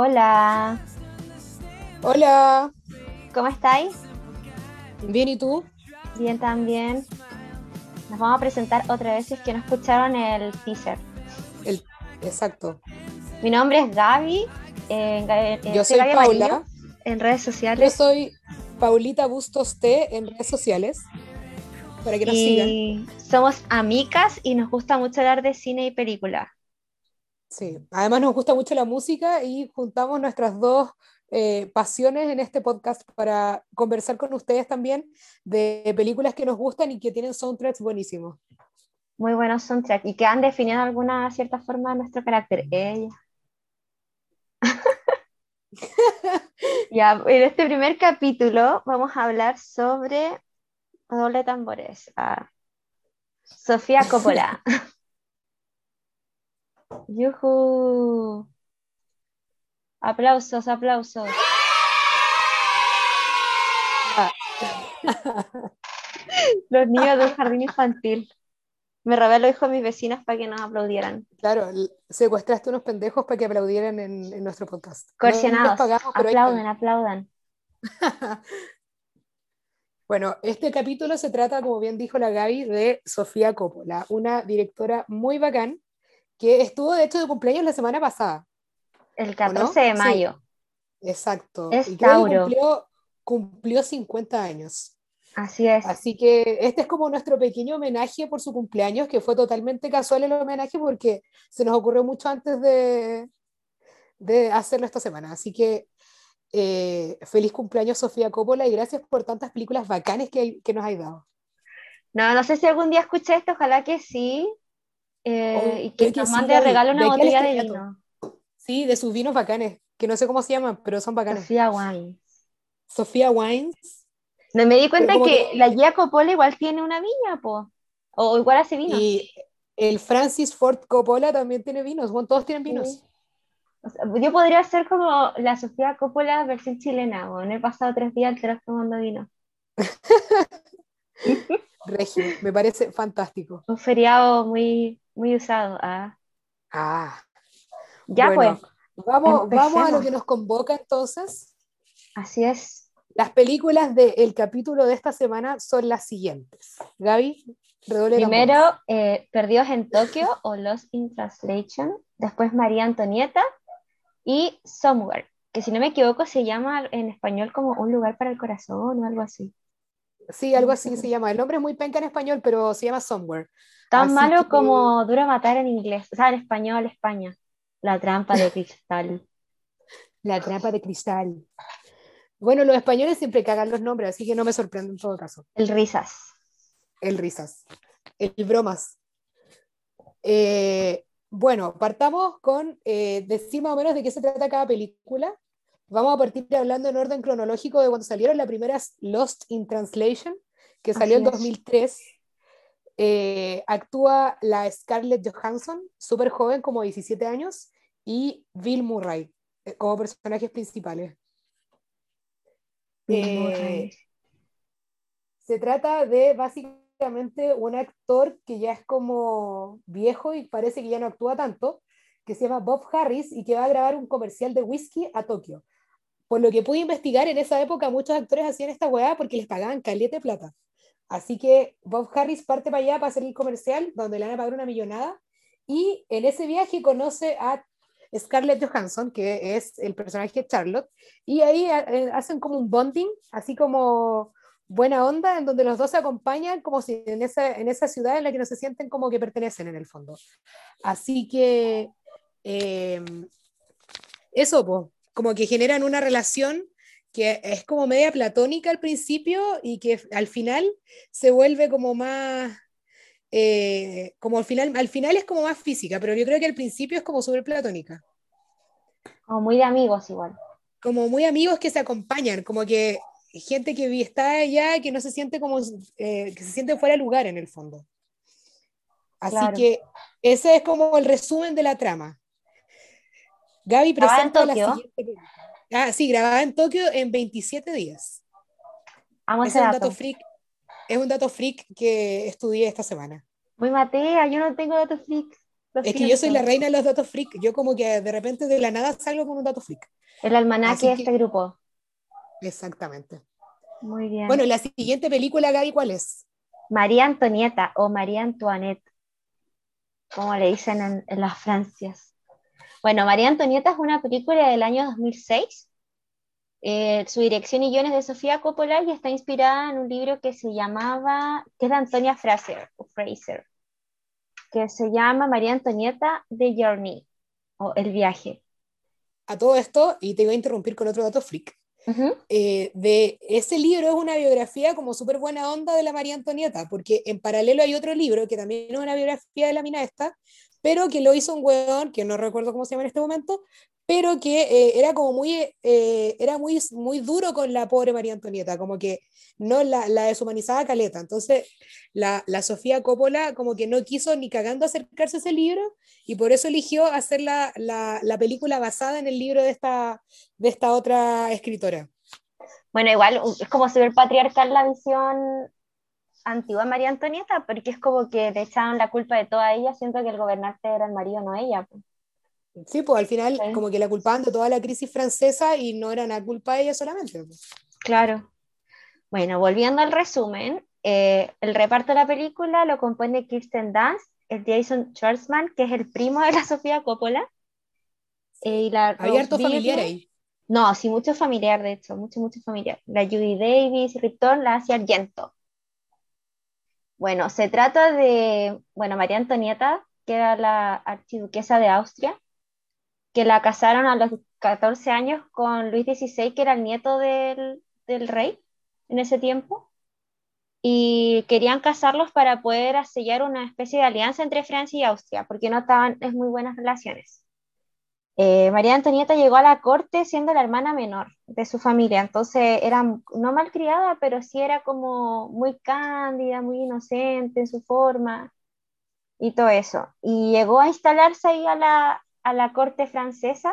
Hola, Hola, ¿cómo estáis? bien, ¿y tú? Bien también. Nos vamos a presentar otra vez si es que no escucharon el teaser. El, exacto. Mi nombre es Gaby. eh, eh, Yo soy Gaby Paula. Amarillo En redes Yo sociales. soy Paulita Bustos T en redes sociales, para que nos sigan. Y somos amigas y nos gusta mucho hablar de cine y película. Sí. Además nos gusta mucho la música y juntamos nuestras dos eh, pasiones en este podcast para conversar con ustedes también de películas que nos gustan y que tienen soundtracks buenísimos. Muy buenos soundtrack y que han definido de alguna cierta forma nuestro carácter. Ella. Ya, en este primer capítulo vamos a hablar sobre doble tambores. ah, Sofía Coppola. Yujú. Aplausos, aplausos. Los niños del jardín infantil. Me robé los hijos de mis vecinos para que nos aplaudieran. Claro, secuestraste unos pendejos para que aplaudieran en, en nuestro podcast. No- no Coercionados. aplaudan, están. aplaudan. Bueno, este capítulo se trata, como bien dijo la Gaby, de Sofía Coppola, una directora muy bacán que estuvo de hecho de cumpleaños la semana pasada. El no? 14 de Sí. mayo. Exacto. Es y creo que Tauro. cumplió, cumplió 50 años. Así es. Así que este es como nuestro pequeño homenaje por su cumpleaños, que fue totalmente casual el homenaje porque se nos ocurrió mucho antes de, de hacerlo esta semana. Así que eh, feliz cumpleaños Sofía Coppola y gracias por tantas películas bacanes que, que nos has dado. No, no sé si algún día escuché esto, ojalá que sí. Eh, Oh, y que que nos sí, mande Gaby. regalo una De botella de vino. Sí, de sus vinos bacanes, que no sé cómo se llaman, pero son bacanes. Sofía Wine. Sofía Wines No, me di cuenta que que- la Gia Coppola igual tiene una viña, po. O igual hace vino. y el Francis Ford Coppola también tiene vinos, bueno, todos tienen vinos. Sí. O sea, yo podría ser como la Sofía Coppola versión chilena, o he pasado tres días enteros tomando vino. Regio, me parece fantástico. Un feriado muy, muy usado. ah. Ah, Ya bueno, pues, vamos, vamos a lo que nos convoca entonces. así es. Las películas del capítulo de esta semana son las siguientes. Gaby, redoble de Primero, eh, Perdidos en Tokio o Lost in Translation. Después María Antonieta y Somewhere, que si no me equivoco se llama en español como Un lugar para el corazón o algo así. Sí, algo así se llama. El nombre es muy penca en español, pero se llama Somewhere. Tan Así malo que- como Duro Matar en inglés, o sea, en español, España. La trampa de cristal. La trampa de cristal. Bueno, los españoles siempre cagan los nombres, así que no me sorprende en todo caso. El risas. El risas. El bromas. Eh, bueno, partamos con eh, decir más o menos de qué se trata cada película. Vamos a partir hablando en orden cronológico de cuando salieron. La primera es Lost in Translation, que salió en es. 2003. Eh, actúa la Scarlett Johansson, súper joven, como 17 años, y Bill Murray eh, como personajes principales. Eh, se trata de básicamente un actor que ya es como viejo y parece que ya no actúa tanto, que se llama Bob Harris y que va a grabar un comercial de whisky a Tokio. Por lo que pude investigar, en esa época muchos actores hacían esta weá porque les pagaban caleta de plata. Así que Bob Harris parte para allá para hacer el comercial, donde le van a pagar una millonada, y en ese viaje conoce a Scarlett Johansson, que es el personaje de Charlotte, y ahí eh, hacen como un bonding, así como buena onda, en donde los dos se acompañan como si en esa, en esa ciudad en la que no se sienten como que pertenecen en el fondo. Así que eh, eso, po, como que generan una relación que es como media platónica al principio y que al final se vuelve como más, eh, como al final, al final es como más física, pero yo creo que al principio es como súper platónica Como muy de amigos igual. como muy amigos que se acompañan, como que gente que está allá que no se siente como eh, que se siente fuera de lugar en el fondo. Así Claro. que ese es como el resumen de la trama. Gaby ¿Grabada en presenta la Tokio? siguiente. Ah, sí, grabada en Tokio en 27 días. Amo Ese ese es un dato. freak, es un dato freak que estudié esta semana. Muy Matea, yo no tengo datos freaks. Lo Es que yo soy la reina de los datos freak. Yo como que de repente de la nada salgo con un dato freak. El almanaque de que- este grupo. Exactamente. Muy bien. Bueno, la siguiente película, Gaby, ¿cuál es? María Antonieta o María Antoinette, como le dicen en, en las Francias. Bueno, María Antonieta es una película del año 2006. Eh, su dirección y guion es de Sofía Coppola y está inspirada en un libro que se llamaba, que es de Antonia Fraser, o Fraser, que se llama María Antonieta The Journey, o El viaje. A todo esto, y te voy a interrumpir con otro dato freak. Eh, de ese libro es una biografía como súper buena onda de la María Antonieta, porque en paralelo hay otro libro que también es una biografía de la mina esta, pero que lo hizo un weón, que no recuerdo cómo se llama en este momento, pero que eh, era como muy, eh, era muy, muy duro con la pobre María Antonieta, como que no la, la deshumanizaba caleta. Entonces, la, la Sofía Coppola como que no quiso ni cagando acercarse a ese libro y por eso eligió hacer la, la, la película basada en el libro de esta, de esta otra escritora. Bueno, igual es como súper patriarcal la visión antigua María Antonieta, porque es como que le echaban la culpa de toda ella, siento que el gobernante era el marido, no ella. pues. Sí, pues al final Sí. como que la culpaban de toda la crisis francesa y no era una culpa de ella solamente. pues. Claro. Bueno, volviendo al resumen, eh, el reparto de la película lo compone Kirsten Dunst, el Jason Schwartzman, que es el primo de la Sofía Coppola, eh, y la Había harto familiar ahí. No, sí, mucho familiar, de hecho, mucho, mucho familiar. La Judy Davis, Ripton, la hace Argento. Bueno, se trata de, bueno, María Antonieta, que era la archiduquesa de Austria, que la casaron a los 14 años con Luis XVI, que era el nieto del, del rey en ese tiempo, y querían casarlos para poder sellar una especie de alianza entre Francia y Austria, porque no estaban en muy buenas relaciones. Eh, María Antonieta llegó a la corte siendo la hermana menor de su familia, entonces era no malcriada, pero sí era como muy cándida, muy inocente en su forma y todo eso. Y llegó a instalarse ahí a la, a la corte francesa,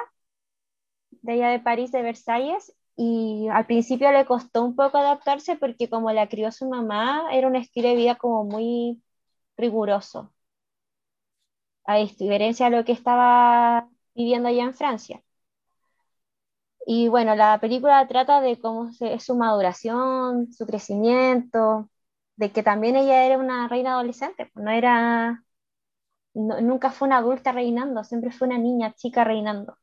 de allá de París, de Versalles, y al principio le costó un poco adaptarse porque como la crió su mamá, era un estilo de vida como muy riguroso, a diferencia de lo que estaba viviendo allá en Francia. Y bueno, la película trata de cómo es su maduración, su crecimiento, de que también ella era una reina adolescente, pues no era, nunca fue una adulta reinando, siempre fue una niña chica reinando.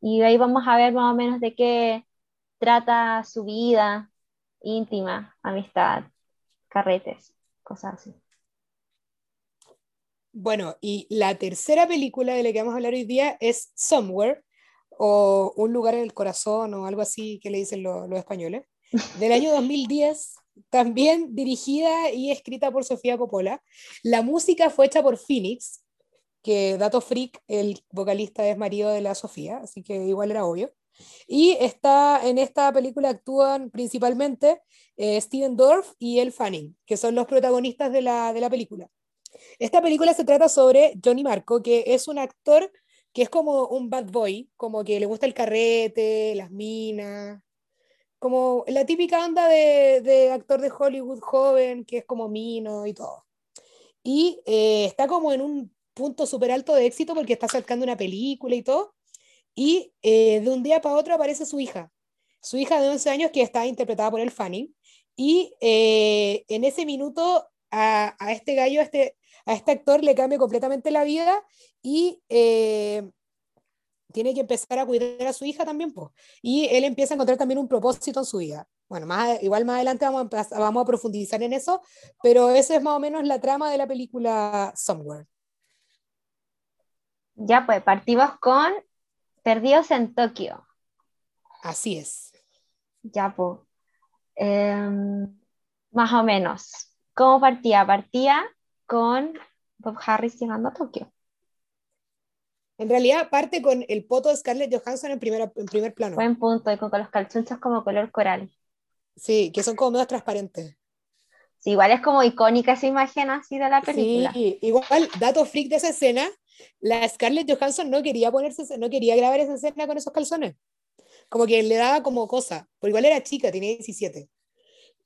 Y ahí vamos a ver más o menos de qué trata su vida íntima, amistad, carretes, cosas así. Bueno, y la tercera película de la que vamos a hablar hoy día es Somewhere, o Un lugar en el corazón, o algo así que le dicen lo- los españoles, del año 2010, también dirigida y escrita por Sofía Coppola. La música fue hecha por Phoenix, que Dato Freak, el vocalista es marido de la Sofía, así que igual era obvio. Y está, en esta película actúan principalmente eh, Steven Dorff y Elle Fanning, que son los protagonistas de la, de la película. Esta película se trata sobre Johnny Marco, que es un actor que es como un bad boy, como que le gusta el carrete, las minas, como la típica onda de, de actor de Hollywood joven, que es como mino y todo. Y eh, está como en un punto súper alto de éxito porque está sacando una película y todo. Y eh, de un día para otro aparece su hija, su hija de 11 años que está interpretada por el Fanning. Y eh, en ese minuto a, a este gallo, a este, a este actor le cambia completamente la vida y eh, tiene que empezar a cuidar a su hija también, pues. Y él empieza a encontrar también un propósito en su vida. Bueno, más, igual más adelante vamos a, vamos a profundizar en eso, pero esa es más o menos la trama de la película Somewhere. Ya pues, partimos con Perdidos en Tokio. Así es. Ya pues. Más o menos. ¿Cómo partía? Partía con Bob Harris llegando a Tokio. En realidad parte con el poto de Scarlett Johansson en, primera, en primer plano. Buen punto, y con, con los calzonchos como color coral. Sí, que son como medio transparentes. Sí, igual es como icónica esa imagen así de la película. Sí, igual, dato freak de esa escena, la Scarlett Johansson no quería ponerse, no quería grabar esa escena con esos calzones. Como que le daba como cosa, porque igual era chica, tenía 17.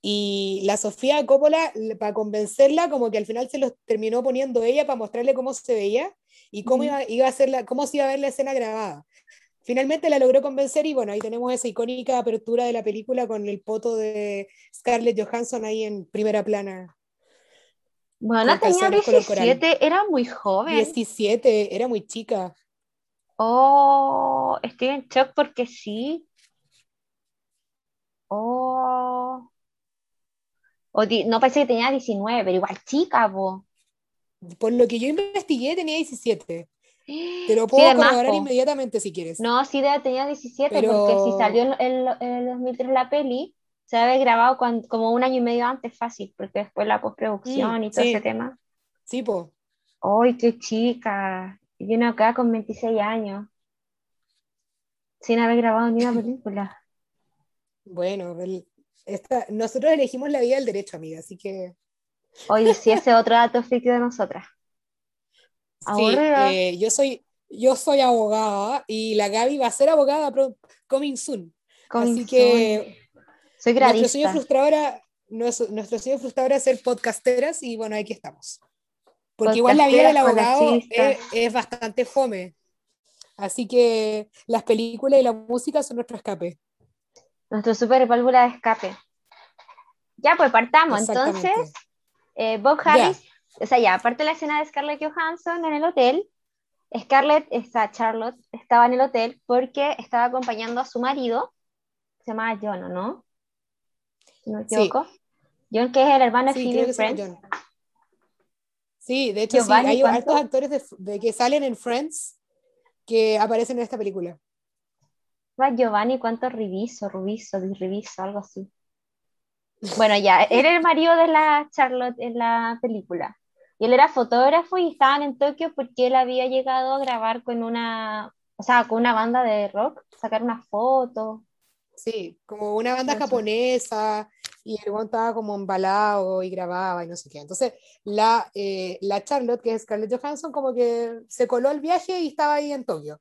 Y la Sofía Coppola, para convencerla, como que al final se los terminó poniendo ella para mostrarle cómo se veía y cómo, iba, iba, a ser la, cómo se iba a ver la escena grabada. Finalmente la logró convencer y bueno, ahí tenemos esa icónica apertura de la película con el poto de Scarlett Johansson ahí en primera plana. Bueno, tenía 17, era muy joven. 17, era muy chica. Oh, estoy en shock porque sí. Oh. No pensé que tenía 19, pero igual chica, po. Por lo que yo investigué, tenía 17. Te lo puedo corroborar inmediatamente si quieres. No, sí tenía 17, porque si salió en el 2003 la peli, se había grabado como un año y medio antes fácil, porque después la postproducción mm, y todo ese tema. Sí, po. ¡Ay, qué chica! Y viene acá con 26 años, sin haber grabado ni una película. Bueno, esta, nosotros elegimos la vida del derecho, amiga, así que... Oye, sí, ese otro dato ficticio de nosotras. Sí, eh, yo, soy, yo soy abogada y la Gaby va a ser abogada coming soon. Así que soy nuestro sueño frustradora, nuestro, nuestro sueño frustradora es ser podcasteras y bueno, aquí estamos. Porque igual la vida del abogado es, es, bastante fome. Así que las películas y la música son nuestro escape. Nuestro super válvula de escape. Ya, pues partamos. Entonces, eh, Bob Harris o sea, ya, aparte de la escena de Scarlett Johansson en el hotel, Scarlett, esa Charlotte, estaba en el hotel porque estaba acompañando a su marido, se llama John, ¿no? no me equivoco. John, que es el hermano de Phoebe Friends. Sí, de hecho sí, hay ¿cuánto? actores de, que salen en Friends que aparecen en esta película. Va Giovanni, ¿cuánto Riviso, Rubiso, Riviso, algo así? Bueno, ya, era el marido de la Charlotte en la película. Y él era fotógrafo y estaban en Tokio porque él había llegado a grabar con una, o sea, con una banda de rock, sacar una foto. Sí, como una banda japonesa y el estaba como embalado y grababa y no sé qué. Entonces, la, eh, la Charlotte, que es Scarlett Johansson, como que se coló el viaje y estaba ahí en Tokio.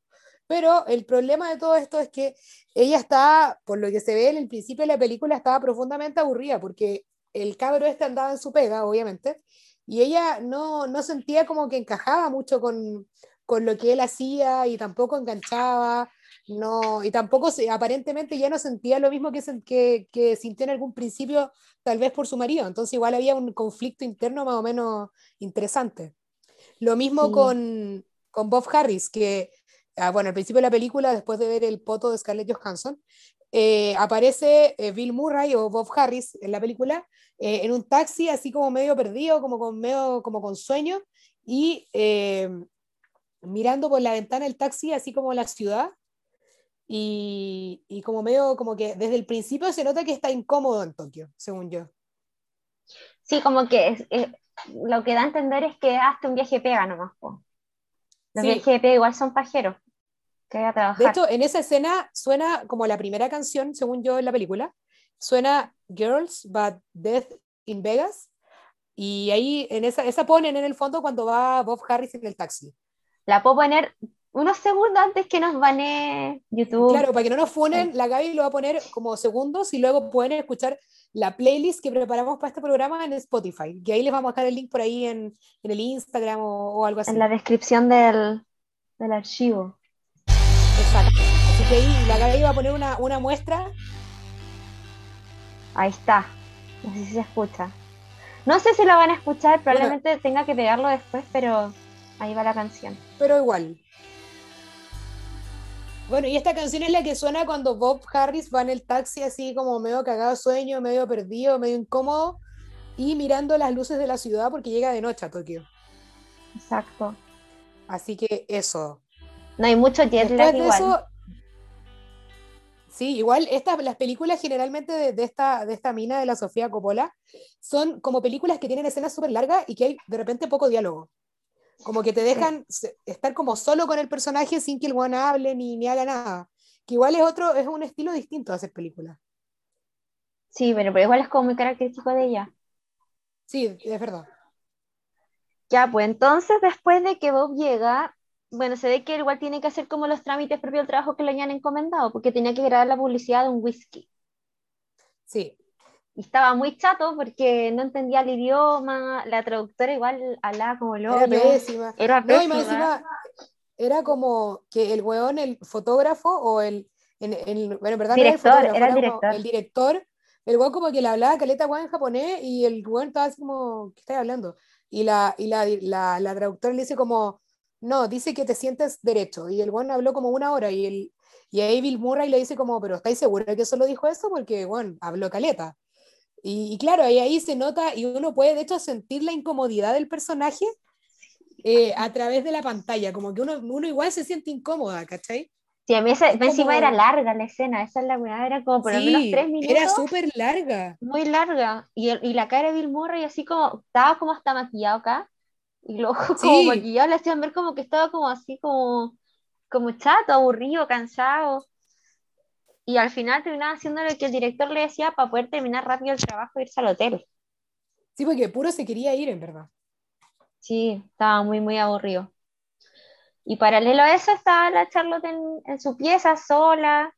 Pero el problema de todo esto es que ella está, por lo que se ve en el principio de la película, estaba profundamente aburrida porque el cabro este andaba en su pega, obviamente, y ella no, no sentía como que encajaba mucho con, con, lo que él hacía y tampoco enganchaba, no, y tampoco aparentemente ya no sentía lo mismo que, que, que, sintió en algún principio, tal vez por su marido, entonces igual había un conflicto interno más o menos interesante. Lo mismo con, con Bob Harris, que, ah, bueno, al principio de la película, después de ver el poto de Scarlett Johansson, eh, aparece eh, Bill Murray o Bob Harris en la película eh, en un taxi así como medio perdido, como con, medio, como con sueño, y mirando por la ventana del taxi así como la ciudad, y, y, como medio como que desde el principio se nota que está incómodo en Tokio, según yo. Sí, como que lo que da a entender es que hasta un viaje pega nomás. Los viajes de pega igual son pajeros. De hecho, en esa escena suena como la primera canción, según yo en la película, suena Girls But Death in Vegas, y ahí en esa, esa ponen en el fondo cuando va Bob Harris en el taxi. La puedo poner unos segundos antes que nos bane YouTube. Claro, para que no nos funen, la Gaby lo va a poner como segundos y luego pueden escuchar la playlist que preparamos para este programa en Spotify, que ahí les vamos a dejar el link por ahí en, en el Instagram o, o, algo así. En la descripción del, del archivo. Exacto. Así que ahí la Gaby va a poner una, una muestra. Ahí está. No sé si se escucha. No sé si lo van a escuchar, probablemente tenga que pegarlo después, pero ahí va la canción. Pero igual. Bueno, y esta canción es la que suena cuando Bob Harris va en el taxi así como medio cagado sueño, medio perdido, medio incómodo y mirando las luces de la ciudad porque llega de noche a Tokio. Exacto. Así que eso. No hay mucho jet lag igual. sí, igual estas, las películas generalmente de, esta, de esta mina de la Sofía Coppola son como películas que tienen escenas súper largas y que hay de repente poco diálogo. Como que te dejan estar como solo con el personaje sin que el guan hable ni, ni haga nada. Que igual es otro, es un estilo distinto de hacer películas. Sí, pero, pero igual es como muy característico de ella. Sí, es verdad. Ya, pues entonces después de que Bob llega, bueno, se ve que igual tiene que hacer como los trámites propios del trabajo que le hayan encomendado, porque tenía que grabar la publicidad de un whisky. Sí. y estaba muy chato porque no entendía el idioma, la traductora igual hablaba como loco. Era pésima. Era No, y más pésima. encima, era como que el weón, el fotógrafo o el, en- en- bueno, en verdad no Director, era el era el director. el director, el weón como que le hablaba caleta weón en japonés y el weón estaba así como, ¿qué estás hablando? Y la, y la, la, la traductora le dice como, no, dice que te sientes derecho. Y el weón habló como una hora y, el, y a Bill Murray le dice como, pero ¿estáis seguros de que solo dijo eso? Porque, bueno, habló caleta. Y, y claro, ahí, ahí se nota y uno puede de hecho sentir la incomodidad del personaje eh, a través de la pantalla, como que uno, uno igual se siente incómoda, ¿cachai? Sí, a mí ese- Es encima como- era larga la escena, esa es la weá, era como por lo menos tres minutos. era súper larga. muy larga. Y, el- y la cara de Bill Murray así como, estaba como hasta maquillado acá. Y los ojos como Sí. maquillado le hacían ver como que estaba como así como, como chato, aburrido, cansado. Y al final terminaba haciendo lo que el director le decía para poder terminar rápido el trabajo e irse al hotel. Sí, porque puro se quería ir, en verdad. Sí, estaba muy, muy aburrido. Y paralelo a eso estaba la Charlotte en, en su pieza sola.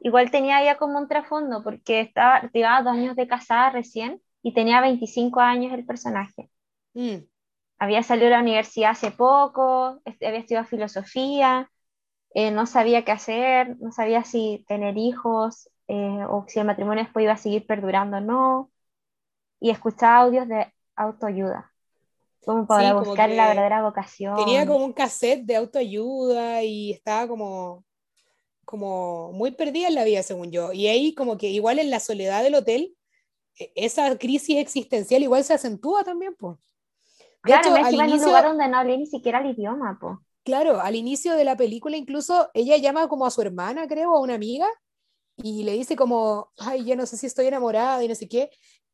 Igual tenía ya como un trasfondo, porque estaba, llevaba dos años de casada recién y tenía 25 años el personaje. Mm, Había salido de la universidad hace poco, había estudiado filosofía, eh, no sabía qué hacer, no sabía si tener hijos eh, o si el matrimonio después iba a seguir perdurando o no. Y escuchaba audios de autoayuda, como para Sí, como buscar la verdadera vocación. Tenía como un cassette de autoayuda y estaba como, como muy perdida en la vida, según yo. Y ahí como que igual en la soledad del hotel, e- esa crisis existencial igual se acentúa también, pues. Claro, hecho, encima en un inicio, lugar donde no hablé ni siquiera el idioma, po. claro, al inicio de la película incluso ella llama como a su hermana, creo, a una amiga, y le dice como, ay, ya no sé si estoy enamorada y no sé qué.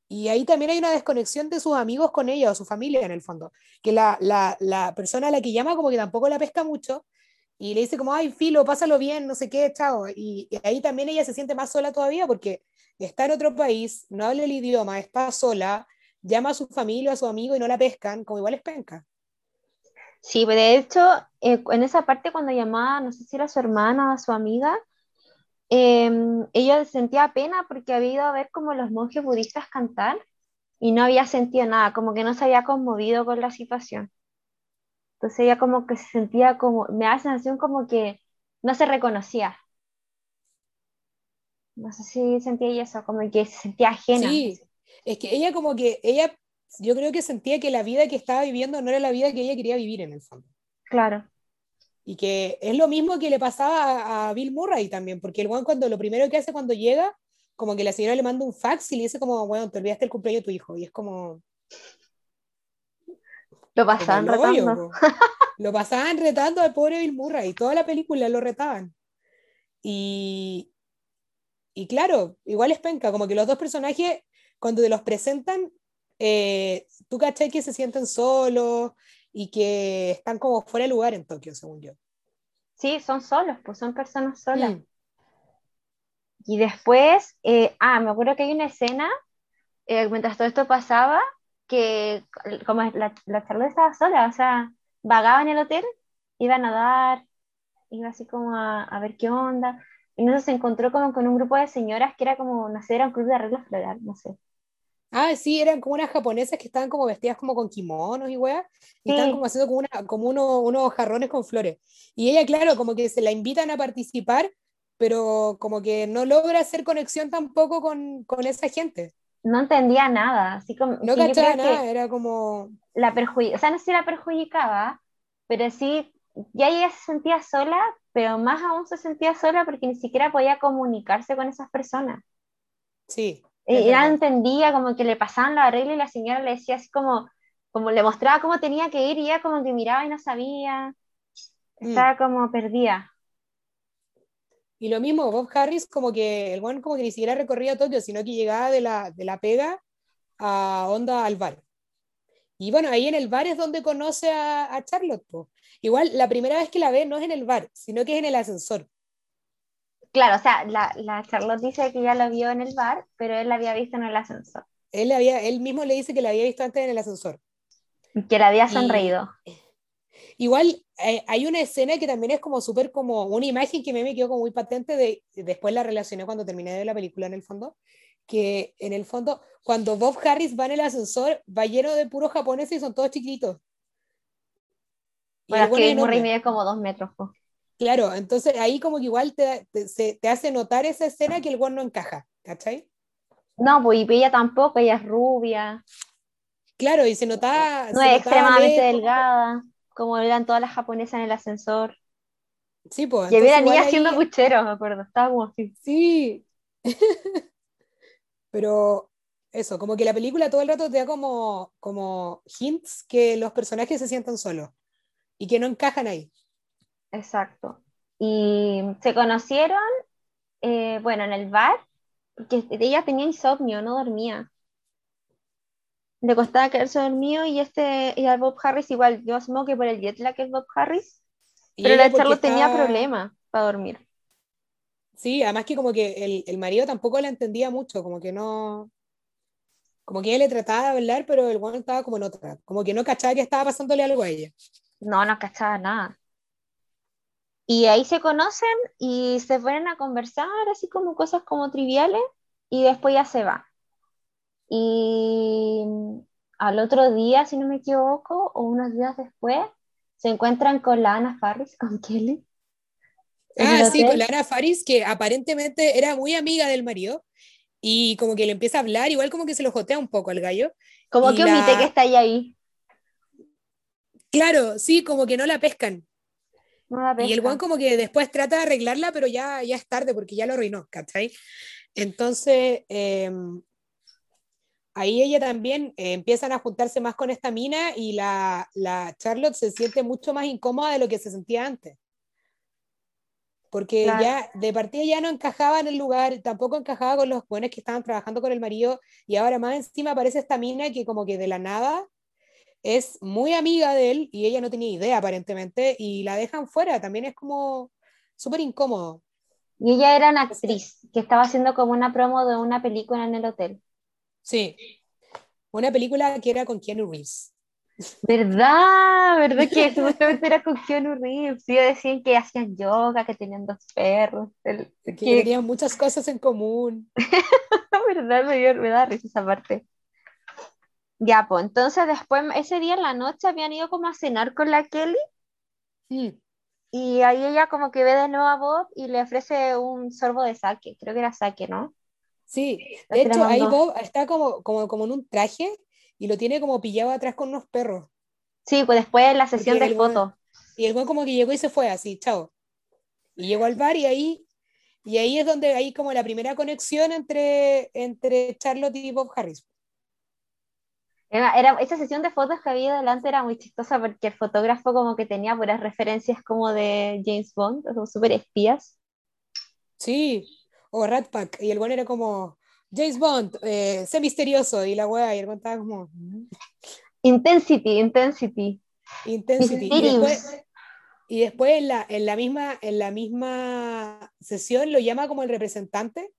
Y ahí también hay una desconexión de sus amigos con ella o su familia en el fondo, que la, la, la persona a la que llama como que tampoco la pesca mucho y le dice como, ay, filo, pásalo bien, no sé qué, chao. Y, y ahí también ella se siente más sola todavía porque está en otro país, no habla el idioma, está sola, llama a su familia, a su amigo y no la pescan, como igual es penca. Sí, de hecho, eh, en esa parte cuando llamaba, no sé si era su hermana o su amiga, em, ella sentía pena porque había ido a ver como los monjes budistas cantar y no había sentido nada, como que no se había conmovido con la situación. Entonces ella como que se sentía como, me da la sensación como que no se reconocía. No sé si sentía eso, como que se sentía ajena. Sí, es que ella como que, ella, yo creo que sentía que la vida que estaba viviendo no era la vida que ella quería vivir en el fondo. Claro. Y que es lo mismo que le pasaba a, a Bill Murray también, porque el weón cuando lo primero que hace cuando llega, como que la señora le manda un fax y le dice como, bueno, te olvidaste el cumpleaños de tu hijo. Y es como, Lo como pasaban hoyo, rotando. po. Lo pasaban retando al pobre Bill Murray, toda la película lo retaban. Y, y claro, igual es penca, como que los dos personajes, cuando te los presentan, eh, tú cachai que se sienten solos y que están como fuera de lugar en Tokio, según yo. Sí, son solos, pues son personas solas. Mm. Y después, eh, ah, me acuerdo que hay una escena, eh, mientras todo esto pasaba, que como la, la Charlotte estaba sola, o sea, vagaba en el hotel, iba a nadar, iba así como a, a ver qué onda. Y entonces se encontró como con un grupo de señoras que era como, no sé, era un club de arreglo floral, no sé. Ah, sí, eran como unas japonesas que estaban como vestidas como con kimonos y weas, y estaban Sí. como haciendo como, una, como uno- unos jarrones con flores. Y ella, claro, como que se la invitan a participar, pero como que no logra hacer conexión tampoco con, con esa gente. No entendía nada, así como No cachaba nada, era como, la perjudicaba, o sea, no sé si la perjudicaba, pero sí, ya ella se sentía sola, pero más aún se sentía sola porque ni siquiera podía comunicarse con esas personas. sí. Ya verdad. entendía como que le pasaban los arreglos y la señora le decía así como, como le mostraba cómo tenía que ir y ella como que miraba y no sabía, Mm. estaba como perdida. Y lo mismo, Bob Harris, como que el buen como que ni siquiera recorría Tokio, sino que llegaba de la, de la pega a onda al bar. Y bueno, ahí en el bar es donde conoce a, a Charlotte. po. Igual la primera vez que la ve no es en el bar, sino que es en el ascensor. Claro, o sea, la, la Charlotte dice que ya lo vio en el bar, pero él la había visto en el ascensor, Él, había, él mismo le dice que la había visto antes en el ascensor. y que le había Y- sonreído. Igual eh, hay una escena que también es como súper como una imagen que a mí me quedó como muy patente de después la relacioné cuando terminé de ver la película en el fondo, que en el fondo, cuando Bob Harris va en el ascensor, va lleno de puros japoneses y son todos chiquitos. Y bueno, que Murray mide como dos metros. Claro, entonces ahí como que igual te, te, te hace notar esa escena que el guan no encaja, ¿cachai? No, pues y ella tampoco, ella es rubia. Claro, y se notaba. No es extremadamente delgada, como eran todas las japonesas en el ascensor. Sí, pues. Y había niña haciendo pucheros, me acuerdo, estaba como así. Sí. Pero eso, como que la película todo el rato te da como, como hints que los personajes se sientan solos y que no encajan ahí. Exacto. Y se conocieron, eh, bueno, en el bar, porque ella tenía insomnio, no dormía. Le costaba quedarse dormido y este y al Bob Harris igual, yo asumo que por el jet lag que es Bob Harris, pero la Charlotte tenía problemas para dormir. Sí, además que como que el, el, marido tampoco la entendía mucho, como que no, como que ella le trataba de hablar, pero el bueno estaba como en otra, como que no cachaba que estaba pasándole algo a ella. No, no cachaba nada. Y ahí se conocen y se ponen a conversar, así como cosas como triviales, y después ya se va. Y al otro día, si no me equivoco, o unos días después, se encuentran con la Ana Faris, con Kelly. Ah, sí, con la Ana Faris, que aparentemente era muy amiga del marido, y como que le empieza a hablar, igual como que se lo jotea un poco al gallo. Como que omite que está ahí ahí. Claro, sí, como que no la pescan. Y el guan como que después trata de arreglarla, pero ya, ya es tarde porque ya lo arruinó, ¿cachai? Entonces, em, ahí ella también eh, empiezan a juntarse más con esta mina y la, la, Charlotte se siente mucho más incómoda de lo que se sentía antes. Porque ya de partida ya no encajaba en el lugar, tampoco encajaba con los jóvenes que estaban trabajando con el marido y ahora más encima aparece esta mina que como que de la nada es muy amiga de él y ella no tenía idea aparentemente y la dejan fuera, también es como súper incómodo. Y ella era una actriz que estaba haciendo como una promo de una película en el hotel. Sí, una película que era con Keanu Reeves. ¿Verdad? ¿Verdad que supuestamente era con Keanu Reeves? Sí, decían que hacían yoga, que tenían dos perros. que, tenían muchas cosas en común. ¿Verdad? Me, me da risa esa parte. Ya, pues entonces después, ese día en la noche habían ido como a cenar con la Kelly. Sí. Y ahí ella como que ve de nuevo a Bob y le ofrece un sorbo de sake, creo que era sake, ¿no? Sí, de hecho ahí Bob está como, como, como en un traje y lo tiene como pillado atrás con unos perros. Sí, pues después de la sesión de fotos. Y el buen como que llegó y se fue así, chao. Y llegó al bar y ahí, y ahí es donde hay como la primera conexión entre, entre Charlotte y Bob Harris. Era, era, esa sesión de fotos que había delante era muy chistosa porque el fotógrafo como que tenía puras referencias como de James Bond, como súper espías. Sí, o Rat Pack, y el bueno era como James Bond, eh, sé misterioso, y la wea, y el estaba como... Mm". Intensity, intensity. Intensity. Y después, y después en, la, en, la misma, en la misma sesión lo llama como el representante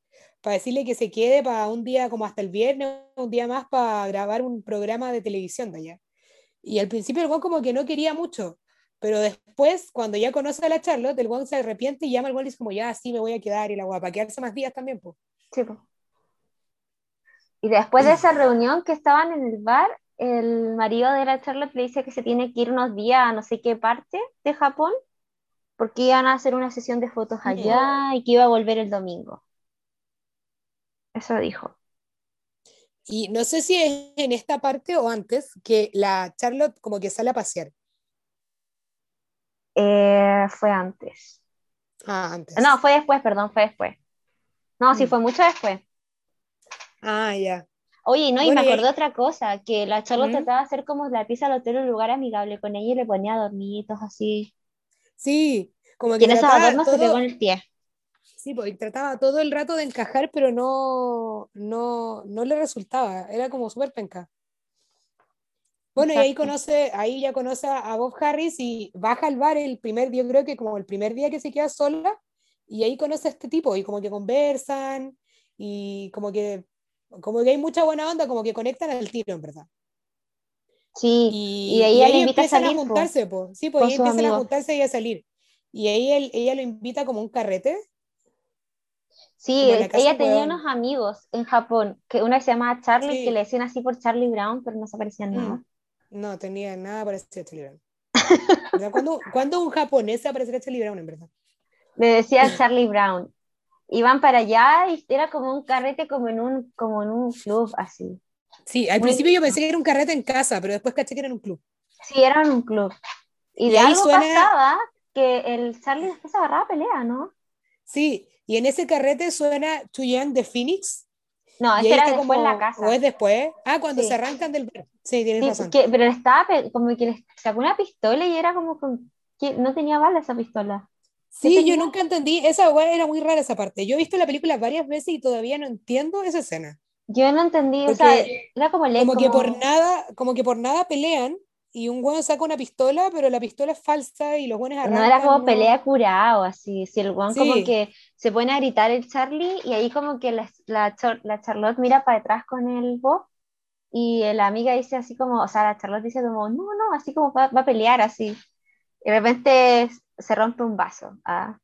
para decirle que se quede para un día como hasta el viernes, un día más para grabar un programa de televisión de allá. Y al principio el Juan como que no quería mucho, pero después, cuando ya conoce a la Charlotte, el Juan se arrepiente y llama al Juan y dice como, ya, sí, me voy a quedar y la guapa, quedarse más días también, pues. Sí, pues. Y después de esa reunión que estaban en el bar, el marido de la Charlotte le dice que se tiene que ir unos días a no sé qué parte de Japón, porque iban a hacer una sesión de fotos allá y que iba a volver el domingo. Eso dijo. Y no sé si es en esta parte o antes que la Charlotte como que sale a pasear. Eh, fue antes. Ah, antes. No, fue después, perdón, fue después. No, sí, mm. fue mucho después. Ah, ya. Oye, no, y me acordé otra cosa, que la Charlotte trataba de hacer como la pieza al hotel un lugar amigable con ella y le ponía dormitos así. Sí, como que... Y en esos adornos se pegó en el pie. Sí, porque trataba todo el rato de encajar, pero no, no, no le resultaba, era como súper penca. Bueno, y ahí conoce, ahí ya conoce a Bob Harris y baja al bar el primer día, creo que como el primer día que se queda sola, y ahí conoce a este tipo, y como que conversan, y como que, como que hay mucha buena onda, como que conectan al tiro, en verdad. Sí, y, ahí, y invita a salir. A juntarse, po. Sí, pues ahí empiezan a juntarse y a salir. Y ahí él, ella lo invita como un carrete Sí, ella tenía huevón. unos amigos en Japón, que una se llamaba Charlie, Sí. que le decían así por Charlie Brown, pero no se parecían nada. Mm. No tenía nada parecido a Charlie Brown. O sea, ¿cuándo, cuándo un japonés se aparecerá a Charlie Brown, en verdad? Le decían Charlie Brown. Iban para allá y era como un carrete, como en un, como en un club, así. Sí, al Muy- principio yo pensé que era un carrete en casa, pero después caché que era en un club. Sí, eran un club. Y, Y de ahí algo suena- pasaba que el Charlie después agarraba pelea, ¿no? Sí, y en ese carrete suena Too Young de Phoenix. No, ese era después en como, la casa. o es después. Ah, cuando Sí. se arrancan del. Sí, tienes Sí, razón. que- pero estaba como que le sacó una pistola y era como que no tenía bala esa pistola. Sí, ¿Qué yo tenía? nunca entendí, esa era muy rara esa parte. Yo he visto la película varias veces y todavía no entiendo esa escena. Yo no entendí, o Porque sea, era como le Como que como- por nada, como que por nada pelean y un weón saca una pistola, pero la pistola es falsa y los weones arrancan. No era como pelea curado, así. Si el guan como Sí. que se pone a gritar el Charlie y ahí como que la, la, la Charlotte mira para atrás con el Bob y la amiga dice así como, o sea, la Charlotte dice como, no, no, así como va, va a pelear así. Y de repente se rompe un vaso, ah,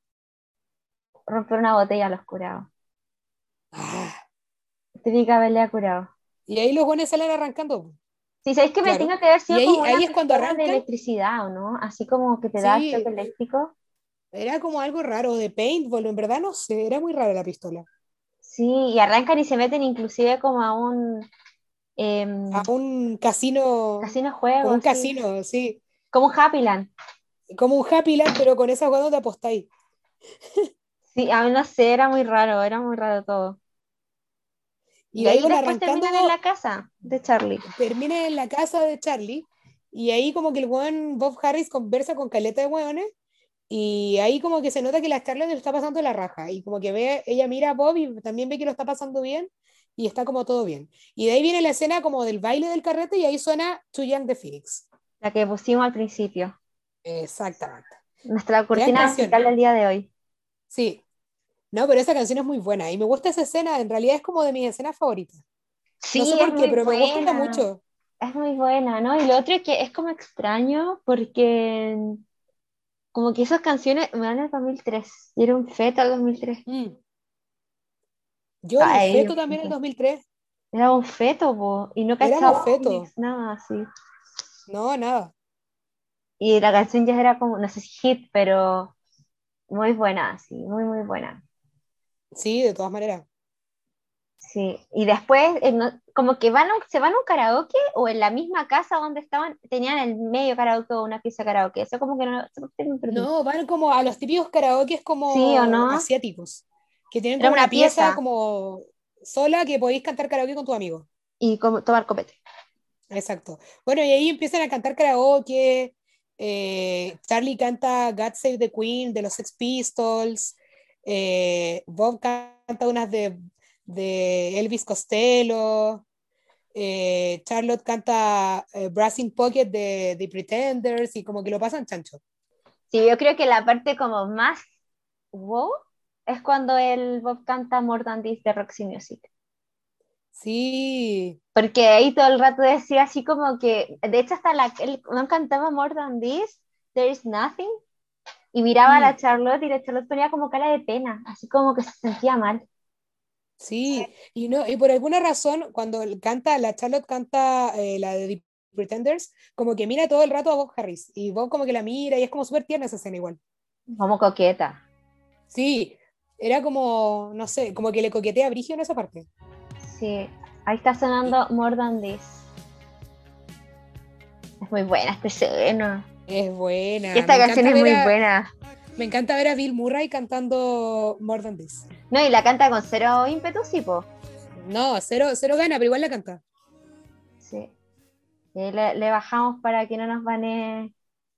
rompe una botella a los curados. Ah, Típica pelea curado. y ahí los weones salen arrancando. Sí, sabéis que me Claro. tenga que haber sido Y ahí- como ahí es cuando pistola de electricidad, ¿o no? Así como que te da Sí. choque eléctrico. Era como algo raro de paintball, en verdad no sé, era muy rara la pistola. Sí, y arrancan y se meten inclusive como a un em, A un casino, casino juego, un sí. casino, sí. Como un Happyland. Como un Happy Land, pero con esas weas donde apostáis. Sí, a mí no sé, era muy raro, era muy raro todo. Y Y, ahí ahí van arrancando, terminan en la casa de Charlie. termina en la casa de Charlie, y ahí como que el weón Bob Harris conversa con caleta de weones, y ahí como que se nota que la Charlie le está pasando la raja, y como que ve, ella mira a Bob y también ve que lo está pasando bien, y está como todo bien. Y de ahí viene la escena como del baile del carrete, y ahí suena Too Young de Phoenix. La que pusimos al principio. Exactamente. Nuestra cortina musical del día de hoy. Sí. No, pero esa canción es muy buena, y me gusta esa escena, en realidad es como de mis escenas favoritas. Sí, no sé es por qué, muy pero me gusta buena. mucho. Es muy buena, ¿no? Y lo otro es que es como extraño porque como que esas canciones me dan el 2003. Y era un feto el 2003. Mm. Yo era un feto también en el 2003. Era un feto, po, y no cachaba cómics, nada así. No, nada. Y la canción ya era como, no sé si hit, pero muy buena, sí, muy, muy buena. Sí, de todas maneras. Sí, y después, eh, como que van se van a un karaoke o en la misma casa donde estaban, tenían el medio karaoke o una pieza karaoke. Eso como que no. No, van como a los típicos karaokes como Sí, ¿o no? asiáticos, que tienen como una una pieza pieza. como sola que podéis cantar karaoke con tu amigo. Y como tomar copete. Exacto. Bueno, y ahí empiezan a cantar karaoke. eh, Charlie canta God Save the Queen de los Sex Pistols. Eh, Bob canta unas de, de Elvis Costello. eh, Charlotte canta eh, Brass in Pocket de The Pretenders y como que lo pasan chancho. Sí, yo creo que la parte como más wow es cuando el Bob canta More Than This de Roxy Music. Sí, Porque ahí todo el rato decía así como que, de hecho hasta la, él no cantaba More Than This, There is Nothing, y miraba a la Mm. Charlotte y la Charlotte ponía como cara de pena, así como que se sentía mal. sí. Y, no, y por alguna razón, cuando canta, la Charlotte canta eh, la de The Pretenders, como que mira todo el rato a Bob Harris. Y Bob como que la mira y es como súper tierna esa escena igual. Como coqueta. Sí, era como, no sé, como que le coquetea a Brigio en esa parte. Sí, ahí está sonando More Than This. Es muy buena esta escena. Es buena. Esta me canción es muy a- buena. Me encanta ver a Bill Murray cantando More Than This. No, y la canta con cero ímpetu, sí, po. No, cero, cero gana, pero igual la canta. Sí. Y le, le bajamos para que no nos banee.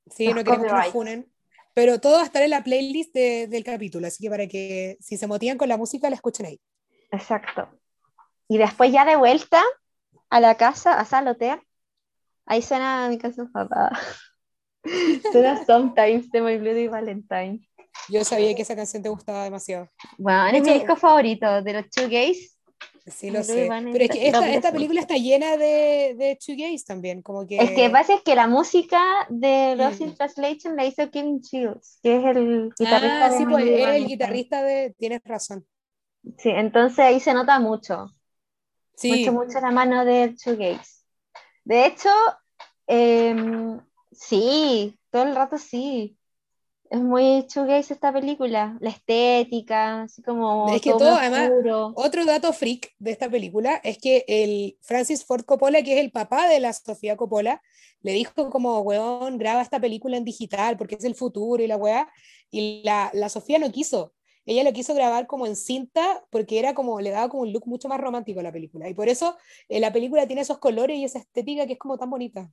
Sí, no queremos que nos funen. Pero todo va a estar en la playlist de- del capítulo, así que para que si se motivan con la música, la escuchen ahí. Exacto. Y después ya de vuelta a la casa, al hotel, ahí suena mi canción favorita. suena Sometimes de My Bloody Valentine. Yo sabía que esa canción te gustaba demasiado. Bueno, es mi disco favorito de los Two Gays. Sí, lo sé. Pero es que esta, esta película está llena de, de shoegaze también, como que... El que pasa es que la música de Lost Mm. in Translation la hizo Kevin Shields, que es el guitarrista Ah, de sí, pues es el guitarrista de... Tienes razón. Sí, entonces ahí se nota mucho. Sí, Mucho, mucho la mano de Shoegaze. De hecho, em, sí, todo el rato sí. Es muy shoegaze esta película. La estética, así como Es que todo todo, además, oscuro. otro dato freak de esta película es que el Francis Ford Coppola, que es el papá de la Sofía Coppola, le dijo como, weón, graba esta película en digital porque es el futuro y la weá. Y la, la Sofía no quiso. Ella lo quiso grabar como en cinta porque era como, le daba como un look mucho más romántico a la película. Y por eso eh, la película tiene esos colores y esa estética que es como tan bonita.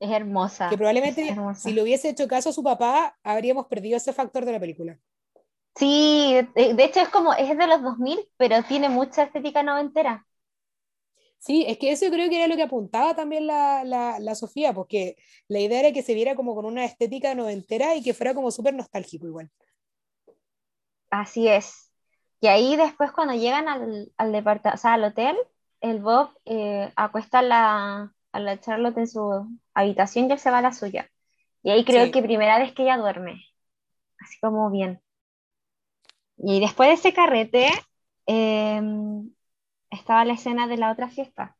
Es hermosa. Que probablemente hermosa. si le hubiese hecho caso a su papá, habríamos perdido ese factor de la película. Sí, de, hecho es como, es de los 2000, pero tiene mucha estética noventera. Sí, es que eso yo creo que era lo que apuntaba también la, la, la Sofía, porque la idea era que se viera como con una estética noventera y que fuera como súper nostálgico igual. Así es. Y ahí después cuando llegan al, al departamento, o sea, al hotel, el Bob eh, acuesta la, a la Charlotte en su habitación y él se va a la suya. Y ahí creo Sí. que primera vez que ella duerme, así como bien. Y después de ese carrete, eh, estaba la escena de la otra fiesta.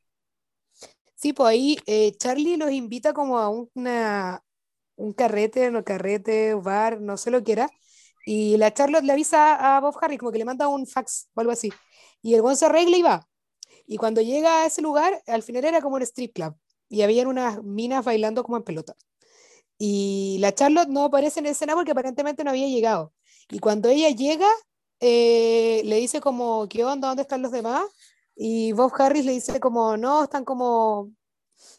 Sí, pues ahí eh, Charlie los invita como a una, un carrete, no carrete, bar, no sé lo que era. Y la Charlotte le avisa a Bob Harris, como que le manda un fax o algo así. Y el buen se arregla y va. Y cuando llega a ese lugar, al final era como un strip club. Y habían unas minas bailando como en pelota. Y la Charlotte no aparece en escena porque aparentemente no había llegado. Y cuando ella llega, eh, le dice como, ¿qué onda? ¿Dónde están los demás? Y Bob Harris le dice como, no, están como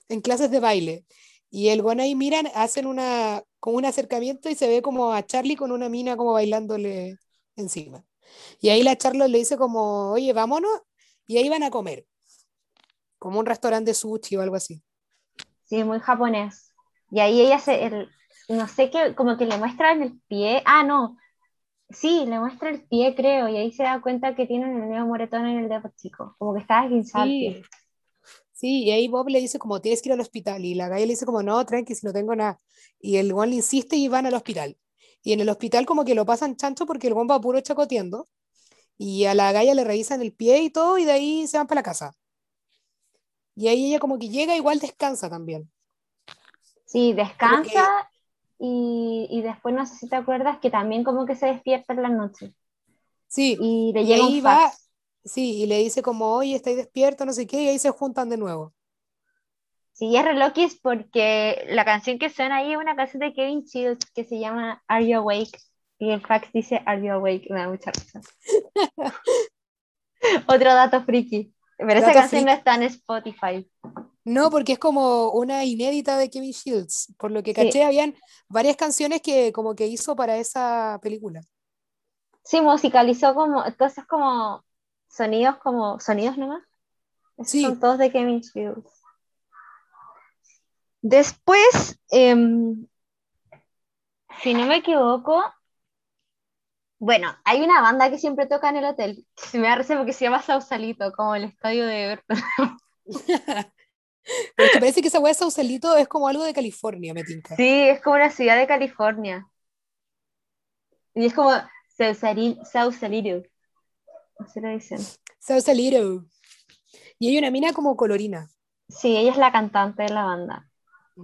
en clases de baile. Y el bueno ahí miran, hacen una, como un acercamiento y se ve como a Charlie con una mina como bailándole encima. Y ahí la Charlotte le dice como, oye, vámonos. Y ahí van a comer. Como un restaurante de sushi o algo así. Sí, muy japonés. Y ahí ella se, el- no sé qué, como que le muestra en el pie. Ah, no. Sí, le muestra el pie, creo. Y ahí se da cuenta que tiene un nuevo moretón en el dedo chico. Como que está esguinzado Sí, sí, y ahí Bob le dice como, tienes que ir al hospital. Y la galla le dice como, no, tranqui, si no tengo nada. Y el guan le insiste y van al hospital. Y en el hospital como que lo pasan chancho porque el guan va puro chacoteando. Y a la galla le revisan el pie y todo y de ahí se van para la casa. Y ahí ella como que llega, igual descansa también. Sí, que, descansa y, y después no sé si te acuerdas que también como que se despierta en la noche sí, y le y llega un ahí va, fax. sí, y le dice como, oye, estáis despierto, no sé qué, y ahí se juntan de nuevo. Sí, es re loco es porque la canción que suena ahí es una canción de Kevin Shields que se llama Are You Awake? Y el fax dice Are You Awake? Me da mucha risa. Otro dato friki. Pero esa canción no está en Spotify. No, porque es como una inédita de Kevin Shields. Por lo que Sí, caché, habían varias canciones que como que hizo para esa película. sí, musicalizó como, entonces como sonidos como, sonidos nomás. Esos son Sí, todos de Kevin Shields. Después, em, si no me equivoco, bueno, hay una banda que siempre toca en el hotel, que se me da risa porque se llama Sausalito, como el estadio de Everton. pero es que parece que esa weá de Sausalito es como algo de California, me tinca. Sí, es como una ciudad de California. Y es como Sausali- Sausalito. Así lo dicen. Sausalito. Y hay una mina como colorina. Sí, ella es la cantante de la banda.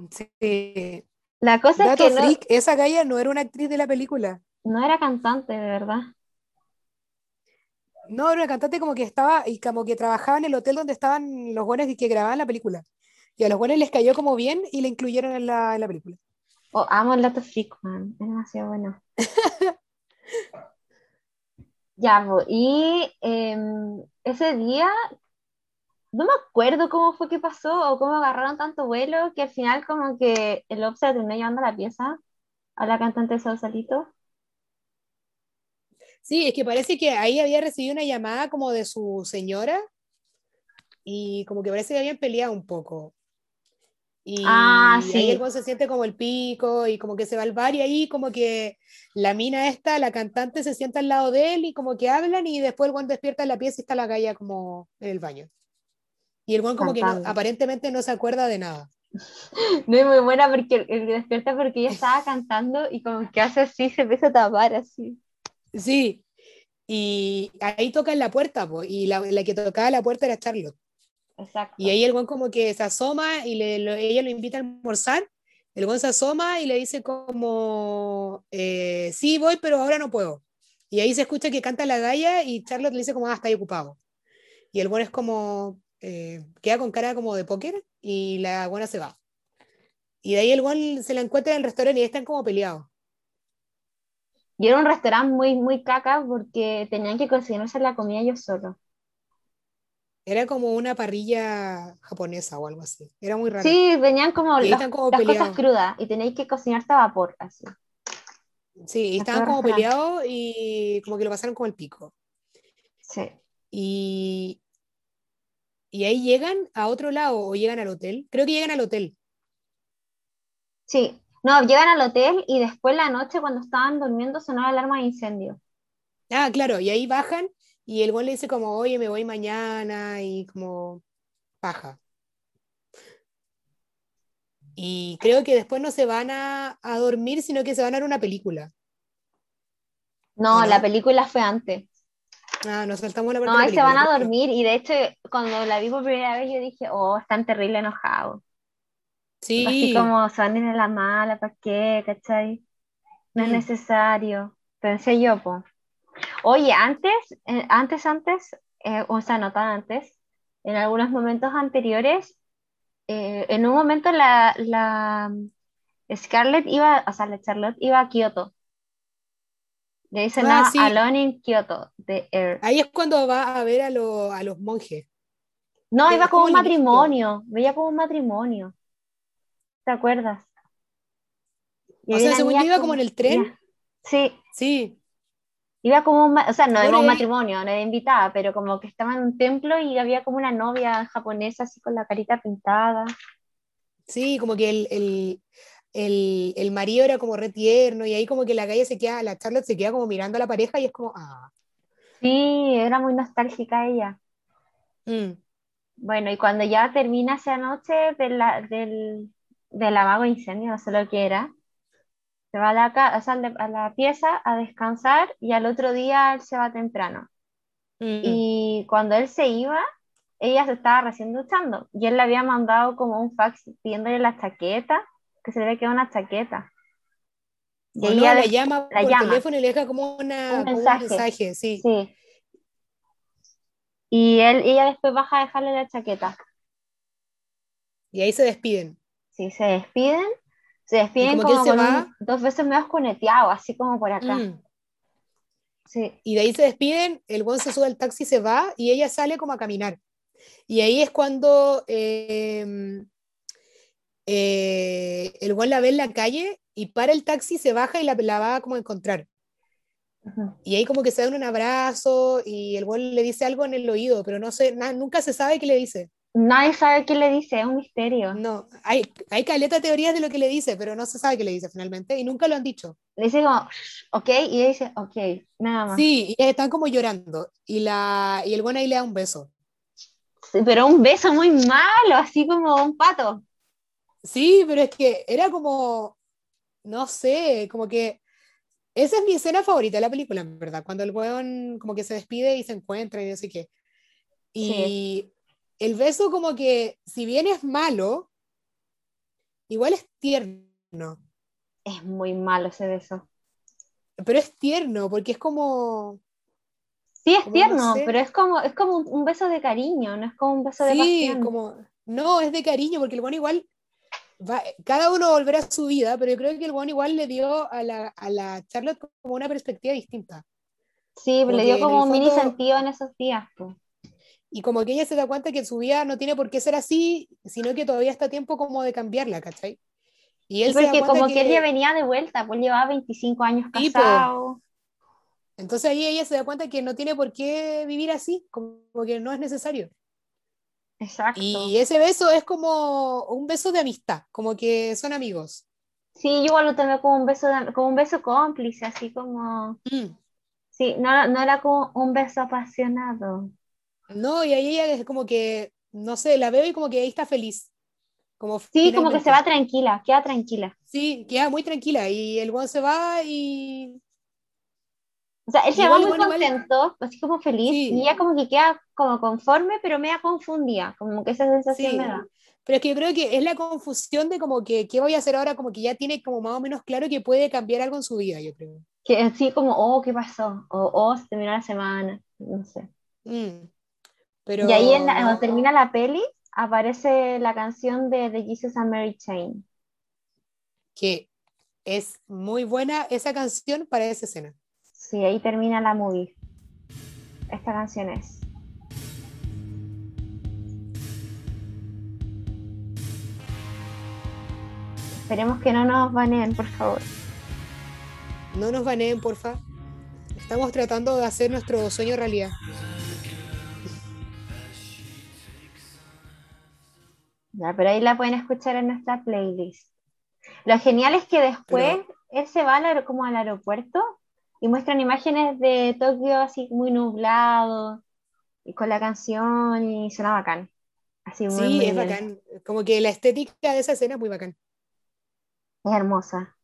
Sí. La cosa es que no, esa galla no era una actriz de la película. No era cantante, de verdad. No, era una cantante como que estaba y como que trabajaba en el hotel donde estaban los buenos que grababan la película. Y a los buenos les cayó como bien y la incluyeron en la, en la película. Oh, amo el dato freak, man. Es demasiado bueno. Ya, y em, ese día, no me acuerdo cómo fue que pasó o cómo agarraron tanto vuelo que al final como que el Bob se terminó llevando la pieza a la cantante de Sausalito. Sí, es que parece que ahí había recibido una llamada como de su señora y como que parece que habían peleado un poco. Y Ah, ahí el sí, weón se siente como el pico y como que se va al bar y ahí como que la mina esta, la cantante, se sienta al lado de él y como que hablan y después el weón despierta en la pieza y está la galla como en el baño. Y el weón como que no, aparentemente no se acuerda de nada. No es muy buena porque el que despierta porque ella estaba cantando y como que hace así, se empieza a tapar así. Sí, Y ahí tocan la puerta, po, y la, la que tocaba la puerta era Charlotte. Exacto. Y ahí el buen como que se asoma y le, lo- ella lo invita a almorzar. El buen se asoma y le dice como, eh, sí, voy, pero ahora no puedo. Y ahí se escucha que canta la galla y Charlotte le dice como, ah, está ahí ocupado. Y el buen es como, eh, queda con cara como de póker y la buena se va. Y de ahí el buen se la encuentra en el restaurante y están como peleados. Y era un restaurante muy, muy caca porque tenían que cocinarse la comida ellos solos. Era como una parrilla japonesa o algo así. Era muy raro. Sí, venían como las, cosas crudas y tenéis que cocinarte a vapor, así. Sí, y estaban como peleados y como que lo pasaron como el pico. Sí. Y, y ahí llegan a otro lado o llegan al hotel. Creo que llegan al hotel. Sí. No, llegan al hotel y después la noche cuando estaban durmiendo sonó la alarma de incendio. Ah, claro, y ahí bajan y el buen le dice como, oye, me voy mañana y como baja. Y creo que después no se van a, a dormir, sino que se van a ver una película. No, la película fue antes. Ah, nos saltamos la parte No, de la ahí se van a dormir y de hecho cuando la vi por primera vez yo dije, oh, están terrible enojados. Así Sí, como se van a ir a la mala, ¿para qué? ¿Cachai? No es Mm. necesario. Pensé yo, pues. Oye, antes, eh, antes, antes, eh, o sea, no tan antes, en algunos momentos anteriores, eh, en un momento la, la Scarlett iba, o sea, la Charlotte iba a Kioto. Le dicen, Ah, no, sí. Alone in Kyoto, de Air. ahí es cuando va a ver a, lo- a los monjes. No, iba como como un matrimonio, veía como un matrimonio. ¿Te acuerdas? Y O sea, según yo iba como en el tren. Sí, Sí, iba como un, o sea, no era un matrimonio, no era invitada, pero como que estaba en un templo y había como una novia japonesa así con la carita pintada. sí, como que el, el, el, el marido era como re tierno y ahí como que la calle se queda, la Charlotte se queda como mirando a la pareja y es como, ah. Sí, era muy nostálgica ella. mm. Bueno, y cuando ya termina esa noche de la, del, del amago incendio, no sé lo que era, se va a la, o sea, a la pieza a descansar y al otro día él se va temprano. Mm. Y cuando él se iba, ella se estaba recién duchando y él le había mandado como un fax pidiéndole la chaqueta, que se le quedado una chaqueta. Y O no, ella la des- llama la por llama. teléfono y le deja como, una, Un como mensaje, sí. Sí. Y él, ella después baja a dejarle la chaqueta. Y ahí se despiden. Sí, se despiden. Se despiden como con un- dos veces medio coneteado, así como por acá. Mm. Sí. Y de ahí se despiden, el buen se sube al taxi, se va y ella sale como a caminar. Y ahí es cuando eh, eh, el buen la ve en la calle y para el taxi, se baja y la, la va como a encontrar. Y ahí como que se dan un abrazo y el buen le dice algo en el oído, pero no sé, na- nunca se sabe qué le dice. Nadie sabe qué le dice, es un misterio. No, hay, hay caleta teorías de lo que le dice, pero no se sabe qué le dice finalmente y nunca lo han dicho. Le dice como, ok, y ella dice, ok, nada más. Sí, y están como llorando y, la, y el buen ahí le da un beso. Sí, Pero un beso muy malo, así como un pato. Sí, pero es que era como, no sé, como que esa es mi escena favorita de la película, en verdad, cuando el weón como que se despide y se encuentra y no sé qué. Y el beso como que, si bien es malo, igual es tierno, Es muy malo ese beso. pero es tierno porque es como, Sí, es Como no tierno, sé. pero es como, es como un, beso de cariño, no es como un beso de sí, pasión. como, no, es de cariño porque el weón igual, va, cada uno volverá a su vida, pero yo creo que el weón igual le dio a la, a la Charlotte como una perspectiva distinta. Sí, le dio como un mini sentido en esos días. po. Y como que ella se da cuenta que su vida no tiene por qué ser así, sino que todavía está a tiempo como de cambiarla, ¿cachai? Y él Sí, se da porque cuenta como que... él que- ya venía de vuelta, pues llevaba 25 años casado. Entonces ahí ella se da cuenta que no tiene por qué vivir así, como que no es necesario. Exacto. Y ese beso es como un beso de amistad, como que son amigos. Sí, yo igual lo tomé como un beso, de- como un beso cómplice, así como... Mm. Sí, no, no era como un beso apasionado. No, y ahí ella es como que, no sé, la veo y como que ahí está feliz. Como Sí, como que se va tranquila, queda tranquila. Sí, queda muy tranquila y el buen se va y, O sea, él se va muy contento, así como feliz, Sí. y ella como que queda como conforme, pero media confundida, como que esa sensación Sí. me da. Pero es que yo creo que es la confusión de como que, ¿qué voy a hacer ahora? Como que ya tiene como más o menos claro que puede cambiar algo en su vida, yo creo. Que así como, oh, ¿qué pasó? O, oh, se terminó la semana, no sé. Mm. Pero y ahí en la- cuando termina la peli, aparece la canción de The Jesus and Mary Chain. que es muy buena esa canción para esa escena. Sí, ahí termina la movie. Esta canción es. Esperemos que no nos baneen, por favor. No nos baneen, porfa. Estamos tratando de hacer nuestro sueño realidad. Ya, pero ahí la pueden escuchar en nuestra playlist. Lo genial es que después él se va al como al aeropuerto y muestran imágenes de Tokio así muy nublado y con la canción y suena bacán. Así muy, Sí, muy es bien. bacán. Como que la estética de esa escena es muy bacán. Es hermosa.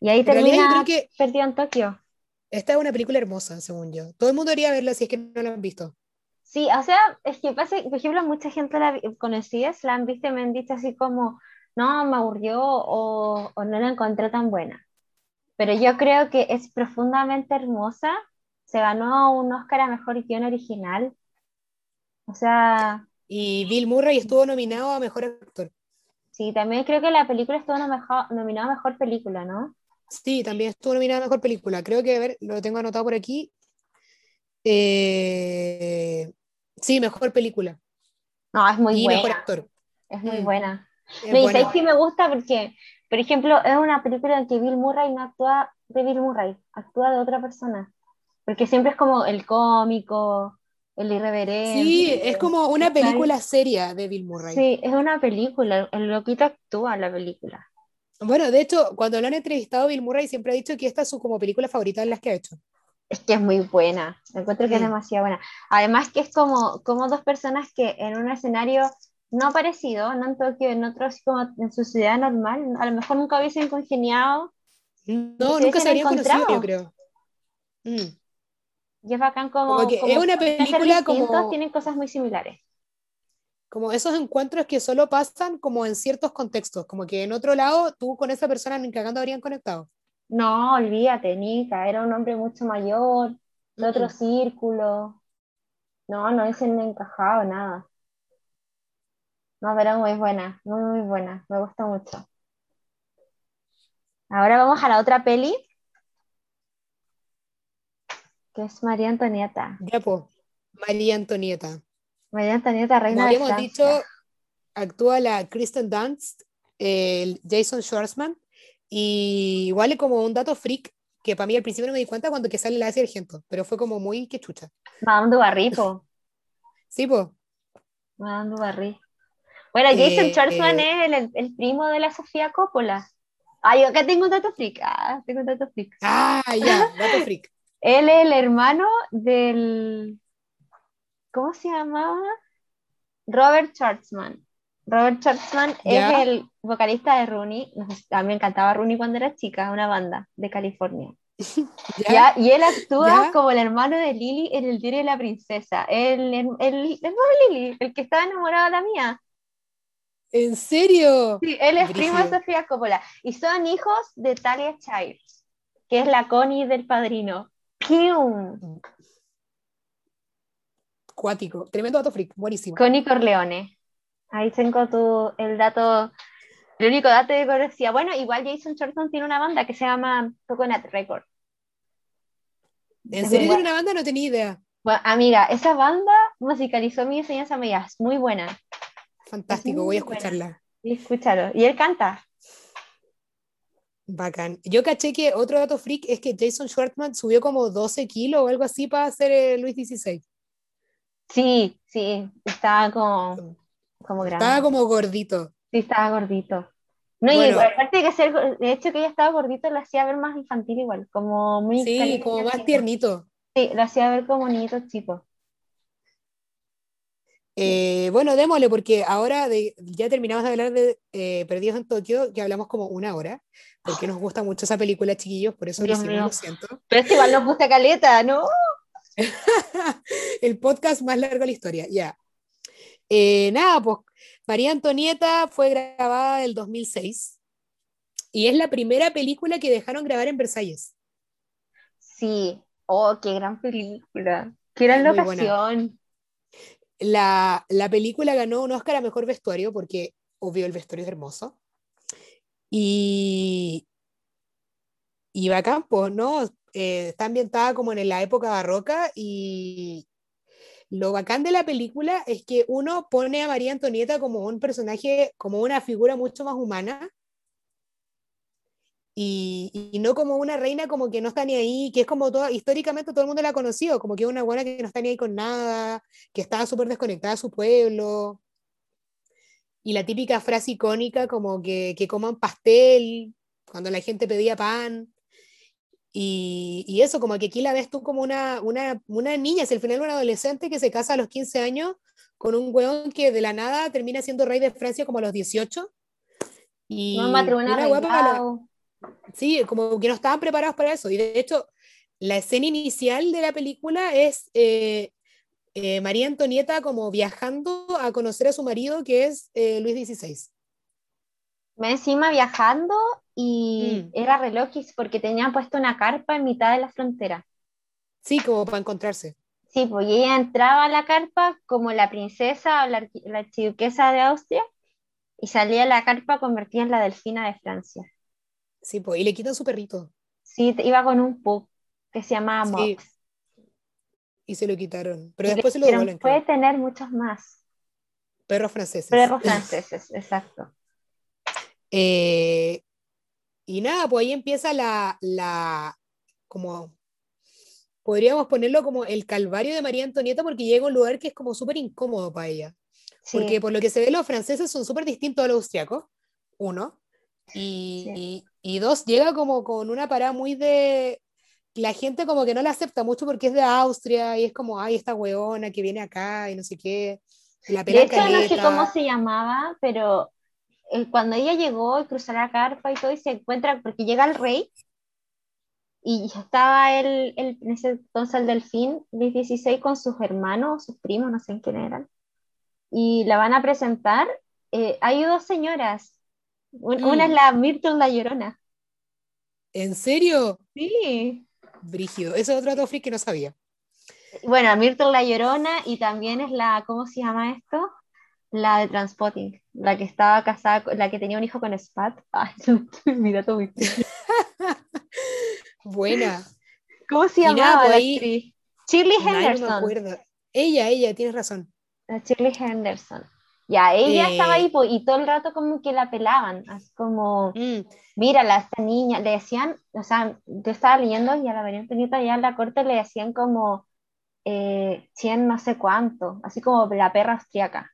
Y ahí En realidad yo termina creo que perdido en Tokio. esta es una película hermosa, según yo. Todo el mundo debería verla si es que no la han visto. Sí, o sea, es que pasa, por ejemplo, mucha gente la conocidas la han visto y me han dicho así como, no, me aburrió o, o no la encontré tan buena. Pero yo creo que es profundamente hermosa. Se ganó un Oscar a Mejor Guión Original. O sea, Y Bill Murray estuvo nominado a Mejor Actor. sí, también creo que la película estuvo nominada a Mejor Película, ¿no? Sí, también estuvo nominada a Mejor Película. Creo que, a ver, lo tengo anotado por aquí. Eh, sí, Mejor Película. No, es muy y buena. Mejor Actor. Es muy Mm. buena. Es No, y buena. que me gusta porque, por ejemplo, es una película en que Bill Murray no actúa de Bill Murray, actúa de otra persona. Porque siempre es como el cómico, el irreverente. Sí, es como una película seria de Bill Murray. Sí, es una película, el loquito actúa en la película. Bueno, de hecho, cuando lo han entrevistado, Bill Murray siempre ha dicho que esta es su como película favorita de las que ha hecho. Es que es muy buena, encuentro que es demasiado buena. Además que es como, como dos personas que en un escenario no parecido, no en Tokio, en otro así como en su ciudad normal, a lo mejor nunca hubiesen congeniado No, se nunca se habrían conocido, yo creo. Mm. y es bacán como, Como que es una película como- tienen cosas muy similares. Como esos encuentros que solo pasan como en ciertos contextos, como que en otro lado tú con esa persona ni cagando habrían conectado. No, olvídate, Nika, era un hombre mucho mayor, de otro Mm. círculo. No, no hubiesen encajado nada. No, pero muy buena, muy, muy buena, me gusta mucho. Ahora vamos a la otra peli, que es María Antonieta. Ya, pues, María Antonieta. María Antonieta, Como reina de habíamos Francia. dicho, actúa la Kristen Dunst, el Jason Schwartzman, y igual es como un dato freak que para mí al principio no me di cuenta cuando que sale la Asia Argento, pero fue como muy que chucha. Madame du Barry, po. Sí, pues. Madame du Barry. Bueno, Jason Eh, eh. es el, el- primo de la Sofía Coppola. Ay, acá tengo un dato freak. Ah, tengo un dato freak. Ah, ya, dato freak. Él es el hermano del. ¿Cómo se llamaba? Robert Schwartzman. Robert Ya. es el vocalista de Rooney. A mí me encantaba Rooney cuando era chica, una banda de California. Y él actúa como el hermano de Lily en El diario de la princesa. El, el, hermano de Lily, el que estaba enamorado de la mía. ¿En serio? Sí, él es primo de. Sofía Coppola. Y son hijos de Talia Childs, que es la Connie del padrino. ¡Pium! Cuático. Tremendo dato freak. Buenísimo. Connie Corleone. Ahí tengo tu, el dato, el único dato que conocía. Bueno, igual Jason Schwartzman tiene una banda que se llama Coconut Record. ¿En Es serio tiene una banda? No tenía idea. Bueno, amiga, esa banda musicalizó mi enseñanza media, es muy buena. Fantástico, voy a escucharla. Y escúchalo. Y él canta. Bacán. Yo caché que otro dato freak es que Jason Schwartzman subió como 12 kilos o algo así para hacer el Luis XVI. Sí, sí, estaba como, como grande. Estaba como gordito. Sí, estaba gordito. No, y aparte de que ser, de hecho que ella estaba gordito, lo hacía ver más infantil igual, como muy Sí, como más tiernito. Sí, lo hacía ver como niñito chico. Eh, bueno, démosle, porque ahora de- ya terminamos de hablar de eh, Perdidos en Tokio, que hablamos como una hora, porque nos gusta mucho esa película, chiquillos, por eso lo hicimos, mío. lo siento. Pero este igual nos gusta caleta, ¿no? El podcast más largo de la historia, ya. Eh, nada, pues María Antonieta fue grabada el 2006 y es la primera película que dejaron grabar en Versalles. Sí. Oh, qué gran película. Qué gran Muy buena. locación. La, la película ganó un Oscar a Mejor Vestuario porque, obvio, el vestuario es hermoso. Y, y bacán, pues, ¿no? Eh, está ambientada como en la época barroca y lo bacán de la película es que uno pone a María Antonieta como un personaje, como una figura mucho más humana y, no como una reina como que no está ni ahí, que es como toda, históricamente todo el mundo la ha conocido, como que es una buena que no está ni ahí con nada, que estaba súper desconectada de su pueblo. Y la típica frase icónica como que, que coman pastel cuando la gente pedía pan. Y, y eso, como que aquí la ves tú como una, una, una niña, es el final una adolescente que se casa a los 15 años con un weón que de la nada termina siendo rey de Francia como a los 18. Y una para la-. Sí, como que no estaban preparados para eso. Y de hecho, la escena inicial de la película es eh, eh, María Antonieta como viajando a conocer a su marido, que es eh, Luis XVI. Me encima viajando y Mm. era relojes porque tenían puesto una carpa en mitad de la frontera. Sí, como para encontrarse. Sí, pues y ella entraba a la carpa como la princesa o la, la archiduquesa de Austria y salía la carpa convertida en la delfina de Francia. Sí, pues, y le quitan su perrito. Sí, iba con un pug que se llamaba Sí, Mox. Y se lo quitaron. Pero Y después se lo devuelven. puede tener muchos más. Perros franceses. Perros franceses, exacto. Eh, y nada, pues ahí empieza la, la, como, podríamos ponerlo como el calvario de María Antonieta porque llega a un lugar que es como súper incómodo para ella. Sí, Porque por lo que se ve los franceses son súper distintos a los austriacos, uno. Y, Sí. y- y dos, llega como con una parada muy de... La gente como que no la acepta mucho porque es de Austria y es como, ay, esta weona que viene acá y no sé qué. La De hecho, no sé cómo se llamaba, pero eh, cuando ella llegó y cruzó la carpa y todo, y se encuentra, porque llega el rey, y ya estaba él, él, en ese entonces el delfín, Luis XVI, con sus hermanos, sus primos, no sé en quién eran, y la van a presentar. eh, hay dos señoras, Un- una es Mm. la Myrtle la Llorona. ¿En serio? Sí. Brígido. Ese es otro dato que no sabía. Bueno, Myrtle la Llorona y también es la, ¿cómo se llama esto? La de Transpotting, la que estaba casada, la que tenía un hijo con Spat. Ay, mi dato muy. Buena. ¿Cómo se llamaba pues la ahí- actriz? Shirley Ay, no me Henderson. acuerdo. Ella, ella, tienes razón. La Shirley Henderson. Ya, ella Eh, estaba ahí y todo el rato como que la pelaban, así como, Mm, mírala, esta niña, le decían, o sea, yo estaba leyendo y a la María Antonieta ya en la corte le decían como eh, 100 no sé cuánto, así como la perra austriaca.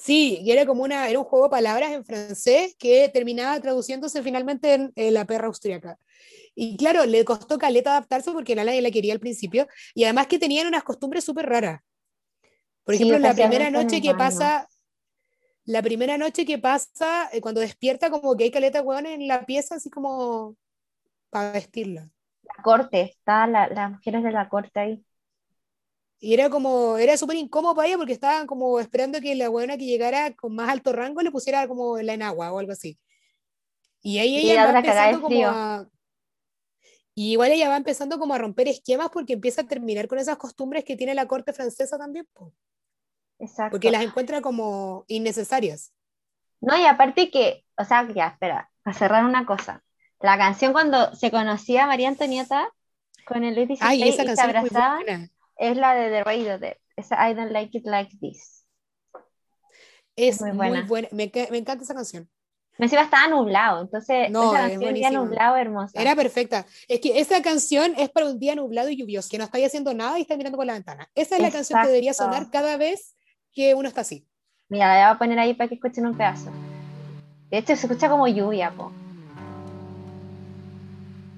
Sí, y era como una, era un juego de palabras en francés que terminaba traduciéndose finalmente en, la perra austriaca. Y claro, le costó caleta adaptarse porque nadie la quería al principio. Y además que tenían unas costumbres súper raras. Por Sí, ejemplo, la primera noche que pasa, la primera noche que pasa, eh, cuando despierta, como que hay caleta hueón en la pieza, así como para vestirla. La corte, estaban la- las mujeres de la corte ahí. Y era como, era súper incómodo para ella porque estaban como esperando que la buena que llegara con más alto rango le pusiera como la enagua o algo así. Y ahí Y ella la va empezando como a... Y igual ella va empezando como a romper esquemas porque empieza a terminar con esas costumbres que tiene la corte francesa también, po, Exacto. porque las encuentra como innecesarias. No, y aparte que, o sea, ya, espera, para cerrar una cosa. La canción cuando se conocía a María Antonieta con el Luis XVI Ay, esa y se es muy abrazaban, buena. Es la de The Radiohead, esa I Don't Like It Like This. Es muy muy buena. buena. Me, me encanta esa canción. Encima estaba nublado, entonces No, esa es canción día buenísima. nublado hermosa. Era perfecta. Es que esa canción es para un día nublado y lluvioso, que no estáis haciendo nada y estás mirando por la ventana. Esa es la canción que debería sonar cada vez que uno está así. Mira, la voy a poner ahí para que escuchen un pedazo. De hecho, se escucha como lluvia, po.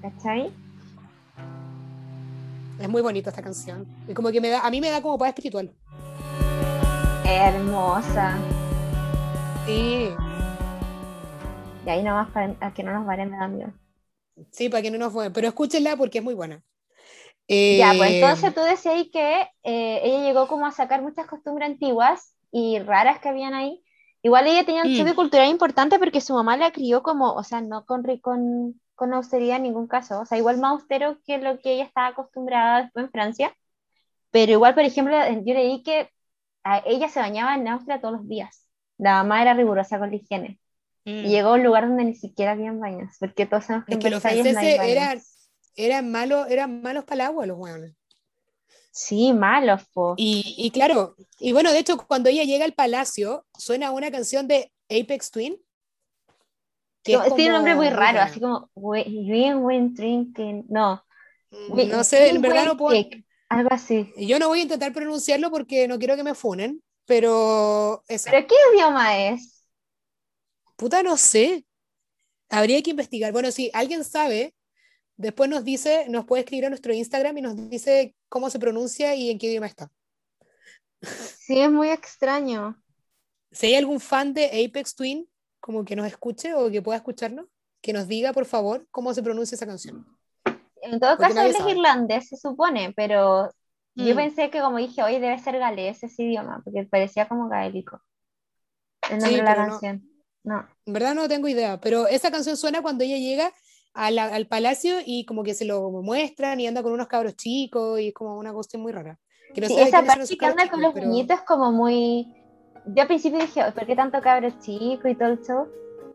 ¿Cachai? Es muy bonita esta canción. Y como que me da, a mí me da como paz espiritual. hermosa. Sí. Y ahí nomás para a que no nos varen de amigos. Sí, para que no nos fue. Pero escúchenla porque es muy buena. Ya, pues Eh, entonces tú decías ahí que eh, ella llegó como a sacar muchas costumbres antiguas y raras que habían ahí. Igual ella tenía un Mm. cultural importante porque su mamá la crió como, o sea, no con, con, con austeridad en ningún caso, o sea, igual más austero que lo que ella estaba acostumbrada después en Francia, pero igual, por ejemplo, yo leí que a- ella se bañaba en Austria todos los días. La mamá era rigurosa con la higiene. mm. Y llegó a un lugar donde ni siquiera habían baños, porque todos sabemos que Es en que los no hay franceses eran, malos, eran malos para el agua los hueones. Sí, malos, po. Y, y claro, y bueno, de hecho, cuando ella llega al palacio, suena una canción de Apex Twin. Que No, es tiene un nombre muy raro, así como we- Win Win Drinking, no, Wi- No sé, en verdad no puedo. Algo así. Yo no voy a intentar pronunciarlo porque no quiero que me funen, pero esa. ¿Pero qué idioma es? Puta, no sé. Habría que investigar. Bueno, si alguien sabe, después nos dice, nos puede escribir a nuestro Instagram y nos dice cómo se pronuncia y en qué idioma está. Sí, es muy extraño. Si hay algún fan de Apex Twin, como que nos escuche o que pueda escucharnos, que nos diga, por favor, cómo se pronuncia esa canción. En todo Porque caso, él es irlandés, se supone, pero yo Mm. pensé que como dije, hoy debe ser galés ese idioma, porque parecía como gaélico. El nombre Sí, de la pero no. canción. No. En verdad no tengo idea, pero esa canción suena cuando ella llega a la- al palacio y como que se lo muestran y anda con unos cabros chicos y es como una cuestión muy rara. Que no Sí, esa parte que anda con los pero- niñitos es como muy... Yo al principio dije, ¿por qué tanto cabro chico y todo el show?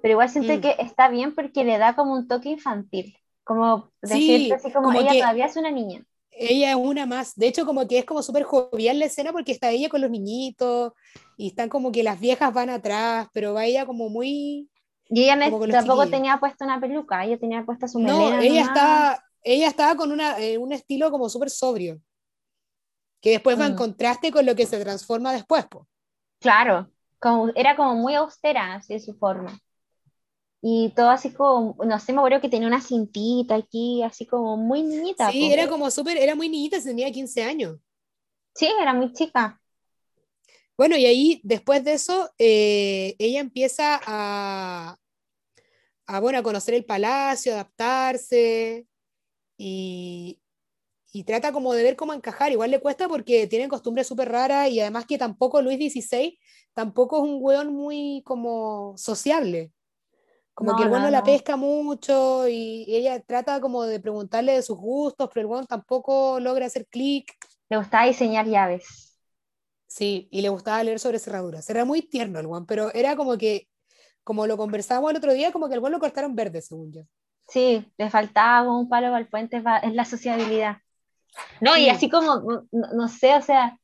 Pero igual siento Mm. que está bien porque le da como un toque infantil. Como Sí, decirte así como, como ella que- todavía es una niña. Ella es una más. De hecho, como que es como súper jovial la escena porque está ella con los niñitos y están como que las viejas van atrás, pero va ella como muy... Y ella no- tampoco chiquillos. tenía puesta una peluca, ella tenía puesta su No, melena ella nomás. estaba, ella estaba con una, eh, un estilo como súper sobrio, que después va en Mm. contraste con lo que se transforma después. po. Claro, como, era como muy austera así de su forma. Y todo así como, no sé, me acuerdo que tenía una cintita aquí, así como muy niñita. Sí, era como súper, era muy niñita, tenía 15 años. Sí, era muy chica. Bueno, y ahí después de eso, eh, ella empieza a, a, bueno, a conocer el palacio, adaptarse y, y trata como de ver cómo encajar. Igual le cuesta porque tienen costumbres súper raras y además que tampoco Luis XVI tampoco es un weón muy como sociable. Como No, que el weón no, no la pesca mucho y, y ella trata como de preguntarle de sus gustos, pero el weón tampoco logra hacer clic. Le gustaba diseñar llaves. Sí, y le gustaba leer sobre cerraduras. Era muy tierno el weón, pero era como que, como lo conversábamos el otro día, como que el weón lo cortaron verde, según yo. Sí, le faltaba un palo para el puente, es la sociabilidad. No, y Mm. así como, no, no sé, o sea,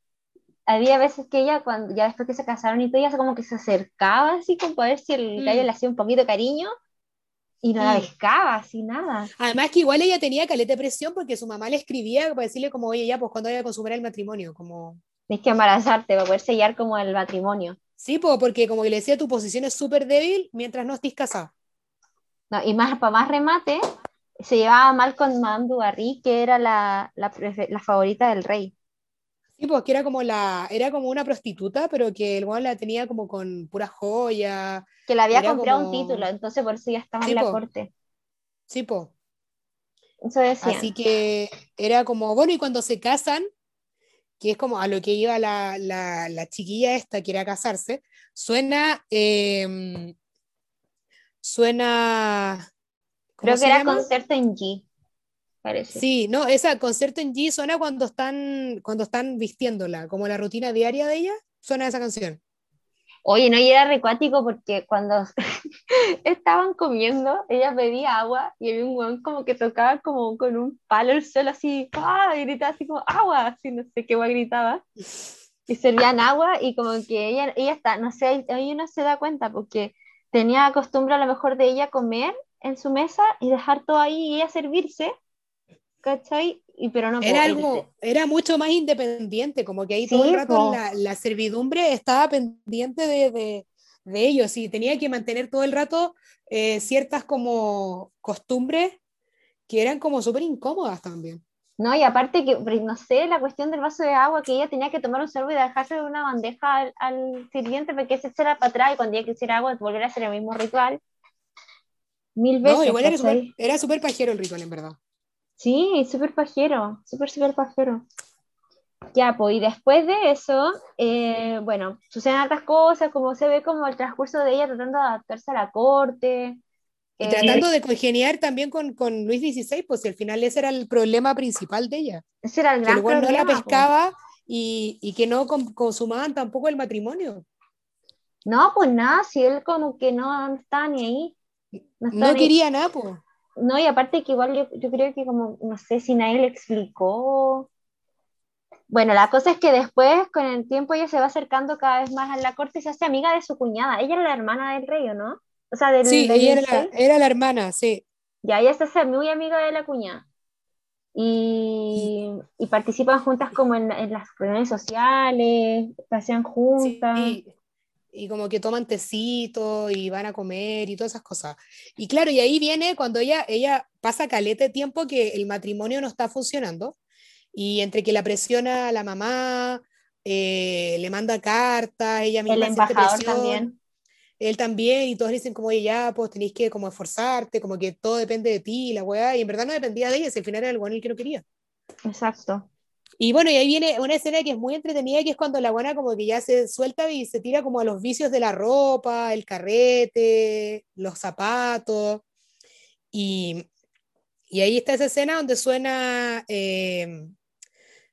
había veces que ella, cuando ya después que se casaron y todo, ella como que se acercaba así como para ver si el Mm. gallo le hacía un poquito de cariño y no la Mm. pescaba, así nada. Además que igual ella tenía caleta de presión porque su mamá le escribía para decirle como, oye, ya, pues cuando vaya a consumar el matrimonio, como... Tienes que embarazarte para poder sellar como el matrimonio. Sí, po, porque como le decía, tu posición es súper débil mientras no estés casada. No, y más, para más remate, se llevaba mal con Madame du Barry, que era la, la, la favorita del rey. Sí, pues que era como la, era como una prostituta, pero que el weón la tenía como con puras joyas. Que le había comprado como- un título, entonces por eso ya estaba Sí, en la po. corte. Sí, pues. Eso decían. Así que era como, bueno, y cuando se casan, que es como a lo que iba la, la, la chiquilla esta que era casarse, suena, em, suena, ¿cómo Creo que era llama? concierto en G, parece. Sí, no, esa concierto en G suena cuando están, cuando están vistiéndola, como la rutina diaria de ella, suena esa canción. Oye, no, y era recuático porque cuando estaban comiendo, ella pedía agua y había un weón como que tocaba como con un palo el suelo así, ¡ah! y gritaba así como agua, así no sé qué guay gritaba. Y servían agua y como que ella, ella está, no sé, ahí uno se da cuenta porque tenía costumbre a lo mejor de ella comer en su mesa y dejar todo ahí y ella servirse, ¿cachai? Y, pero no, Era algo, era mucho más independiente, como que ahí Sí, todo el rato la, la servidumbre estaba pendiente de, de, de ellos y tenía que mantener todo el rato eh, ciertas como costumbres que eran como súper incómodas también. No, y aparte que, no sé, la cuestión del vaso de agua, que ella tenía que tomar un sorbo y dejarse una bandeja al, al sirviente porque se echara para atrás y cuando ella quisiera agua volver a hacer el mismo ritual. Mil veces. No, igual era ¿cachai? era súper pajero el ritual, en verdad. Sí, súper pajero, súper, súper pajero. Ya, pues, y después de eso, eh, bueno, suceden otras cosas, como se ve como el transcurso de ella tratando de adaptarse a la corte. Y eh, tratando de congeniar también con, con Luis XVI, pues si al final ese era el problema principal de ella. ese era el Que gran el weón no la problema, po. pescaba y, y que no con- consumaban tampoco el matrimonio. No, pues nada, si él como que no, estaba ni ahí. No, quería nada, pues. No, y aparte que igual yo, yo creo que como, no sé si nadie le explicó. Bueno, la cosa es que después, con el tiempo, ella se va acercando cada vez más a la corte y se hace amiga de su cuñada. Ella era la hermana del rey, ¿o no? O sea, del, Sí, del ella era la, 16. era la hermana, sí. Ya, ella se hace muy amiga de la cuñada. Y, y participan juntas como en, en las reuniones sociales, pasean juntas. Sí, y como que toman tecito y van a comer y todas esas cosas. Y claro, y ahí viene cuando ella, ella pasa caleta de tiempo que el matrimonio no está funcionando y entre que la presiona la mamá, eh, le manda cartas, ella El misma siente embajador presión, también. él también, y todos le dicen como, oye, ya, pues tenéis que como esforzarte, como que todo depende de ti, la weá, y en verdad no dependía de ella, si al final era el el que no quería. Exacto. Y bueno, y ahí viene una escena que es muy entretenida, que es cuando la buena como que ya se suelta y se tira como a los vicios de la ropa, el carrete, los zapatos. Y, y ahí está esa escena donde suena, eh,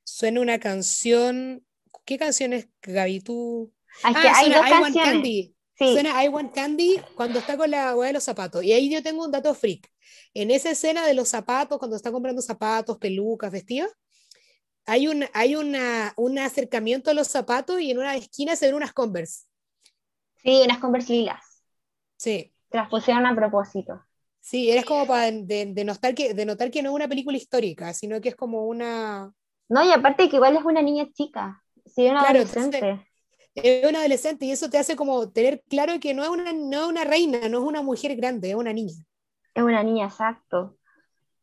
suena una canción. ¿Qué canción es, Gaby? ¿Tú? Hay, que Ah, hay suena dos I Want canciones. Candy. Sí, Suena I Want Candy cuando está con la hueá de los zapatos. Y ahí yo tengo un dato freak. En esa escena de los zapatos, cuando está comprando zapatos, pelucas, vestidos, hay, un, hay una, un acercamiento a los zapatos y en una esquina se ven unas Converse. sí, unas Converse lilas. Sí, las pusieron a propósito. sí, eres como para de, de notar que, de notar que no es una película histórica, sino que es como una... No, y aparte que igual es una niña chica. Sí, una Claro, adolescente. Es una adolescente y eso te hace como tener claro que no es una, no es una reina, no es una mujer grande, es una niña. Es una niña, exacto.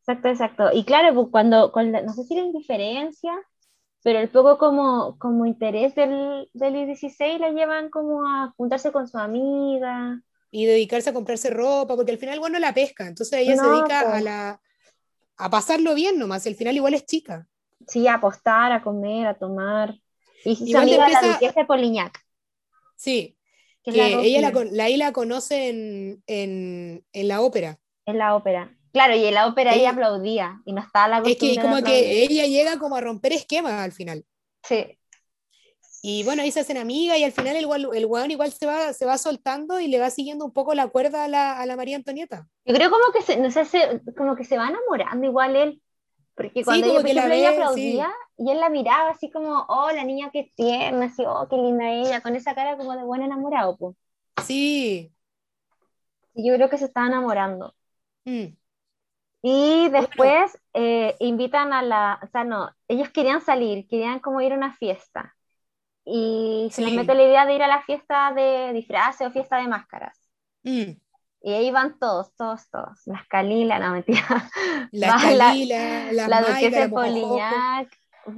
Exacto, exacto. Y claro, pues cuando, con la- no sé si la indiferencia, pero el poco como, como interés del, del 16 la llevan como a juntarse con su amiga. y dedicarse a comprarse ropa, porque al final, bueno, la pesca, entonces ella se dedica a, po. la, a pasarlo bien nomás, al final igual es chica. Sí, a apostar, a comer, a tomar. Y hizo Igual amiga la empieza- duquesa de Polignac, Sí, que la ella la, la, ahí la conoce en, en, en la ópera. en la ópera. Claro, y en la ópera ella Ella- aplaudía y no estaba la Es que como que ella llega como a romper esquemas al final. Sí, Y bueno, ahí se hacen amigas y al final el, el weón igual se va, se va soltando y le va siguiendo un poco la cuerda a la, a la María Antonieta. Yo creo como que se, no sé, se- como que se va enamorando igual él. Porque cuando como ella, por aplaudía y él la miraba así como, oh, la niña que tierna, así, oh, qué linda ella, con esa cara como de buen enamorado, pues. Sí. Y yo creo que se estaba enamorando. Mm. Y después eh, invitan a la, o sea, no, ellos querían salir, querían como ir a una fiesta. Y se les mete la idea de ir a la fiesta de disfraces o fiesta de máscaras. Mm. Y ahí van todos, todos, todos. Las Calila, no mentira. La Va la- Calila, la, la duquesa de Polignac,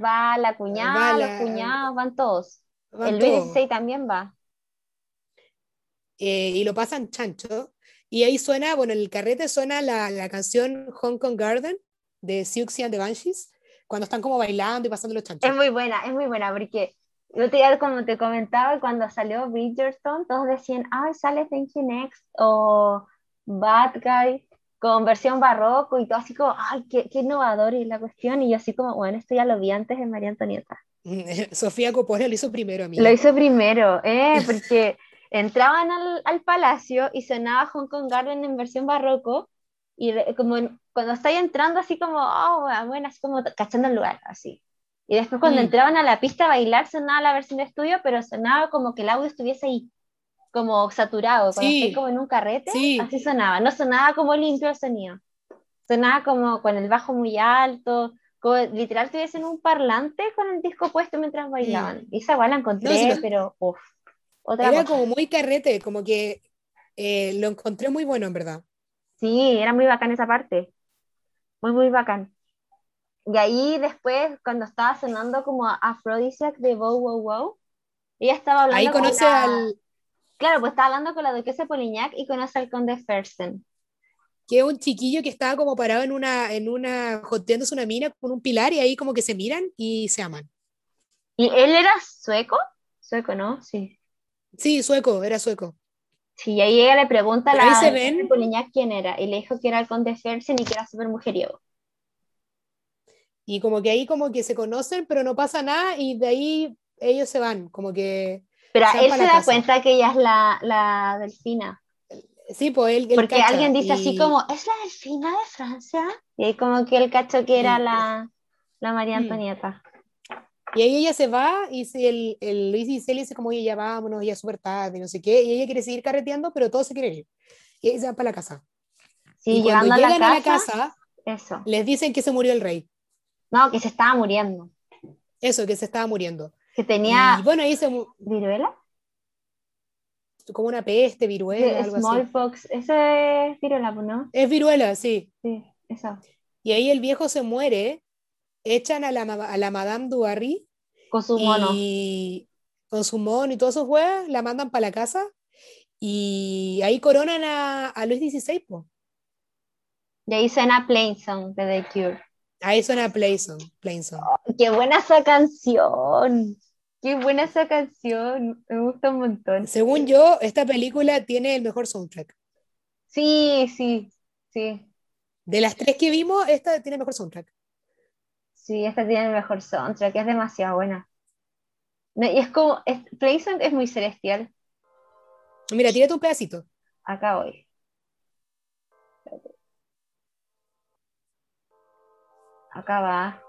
va la cuñada, Va los cuñados, van todos. van el Luis. XVI también va. eh, y lo pasan chancho. Y ahí suena, bueno, en el carrete suena la, la canción Hong Kong Garden de Siouxsie and the Banshees, cuando están como bailando y pasando los chanchos. Es muy buena, es muy buena, porque otro día, como te comentaba, cuando salió Bridgerton, todos decían, ay, sale Thank You Next, o Bad Guy, con versión barroco, y todo así como, ay, qué, qué innovador es la cuestión, y yo así como, bueno, esto ya lo vi antes de María Antonieta. Sofía Coppola lo hizo primero, amiga. Lo hizo primero, ¿eh? Porque entraban al, al palacio y sonaba Hong Kong Garden en versión barroco y como cuando estáis entrando así como, oh, bueno, así como cachando el lugar, así. Y después cuando Mm. entraban a la pista a bailar sonaba la versión de estudio, pero sonaba como que el audio estuviese ahí, como saturado, cuando Sí. estáis como en un carrete, Sí. así sonaba, no sonaba como limpio el sonido, sonaba como con el bajo muy alto, como literal tuviesen un parlante con el disco puesto mientras bailaban. Y esa igual la encontré, Mm. No, pero uff, otra Era cosa. como muy carrete, como que eh, lo encontré muy bueno, en verdad. Sí, era muy bacán esa parte. Muy, muy bacán. y ahí después, cuando estaba sonando como Aphrodisiac de Wow Wow Wow, ella estaba hablando Ahí con conoce la- al, Claro, pues estaba hablando con la duquesa Polignac y conoce al conde Fersen. que es un chiquillo que estaba como parado en una, en una, joteándose una mina con un pilar y ahí como que se miran y se aman. ¿Y él era sueco? Sueco, ¿no? Sí. Sí, sueco, era sueco. Sí, y ahí ella le pregunta a la ven- quién era, y le dijo que era el conde Fersen y que era súper mujeriego. Y como que ahí como que se conocen, pero no pasa nada y de ahí ellos se van, como que... Pero él se da casa. cuenta que ella es la, la delfina. Sí, pues él, él Porque cacha, alguien dice así como, ¿es la delfina de Francia? Y ahí como que él cachó que era Mm. la, la María Mm. Y ahí ella se va y si el, el Luis y dice como, oye, ya vámonos, ya es súper tarde, no sé qué, y ella quiere seguir carreteando, pero todos se quieren ir. Y ahí se van para la casa. Sí, y cuando llegando a la llegan casa, a la casa, eso. les dicen que se murió el rey. No, que se estaba muriendo. Eso, que se estaba muriendo. Que tenía Y bueno, ahí se viruela. como una peste, viruela, De algo así. smallpox. Eso es viruela, ¿no? Es viruela, sí. Sí, eso. Y ahí el viejo se muere, echan a la, a la Madame Dubarry Con su mono. y con su mono y todas sus huevas la mandan para la casa y ahí coronan a, a Luis XVI, po. Y ahí suena Plain Song de The Cure. Ahí suena Playson, Playson. ¡Qué buena esa canción! ¡Qué buena esa canción! Me gusta un montón. Según yo, esta película tiene el mejor soundtrack. Sí, sí, sí. De las tres que vimos, esta tiene el mejor soundtrack. Sí, esta tiene el mejor soundtrack, es demasiado buena. No, y es como, es, es muy celestial. Mira, tírate un pedacito. Acá voy. Acá va.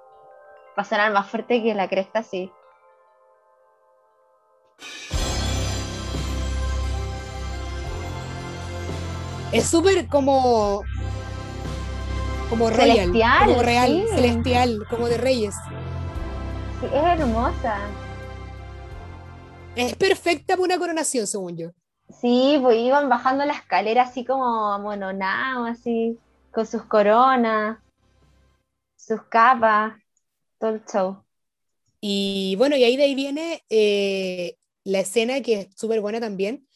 Va a sonar más fuerte que la cresta, sí. Es súper como. Como royal, Celestial, como real, sí. celestial, como de reyes. Sí, es hermosa. Es perfecta para una coronación, según yo. Sí, pues iban bajando la escalera así como amononados, así, con sus coronas, sus capas, todo el show. Y bueno, y ahí de ahí viene eh, la escena que es súper buena también,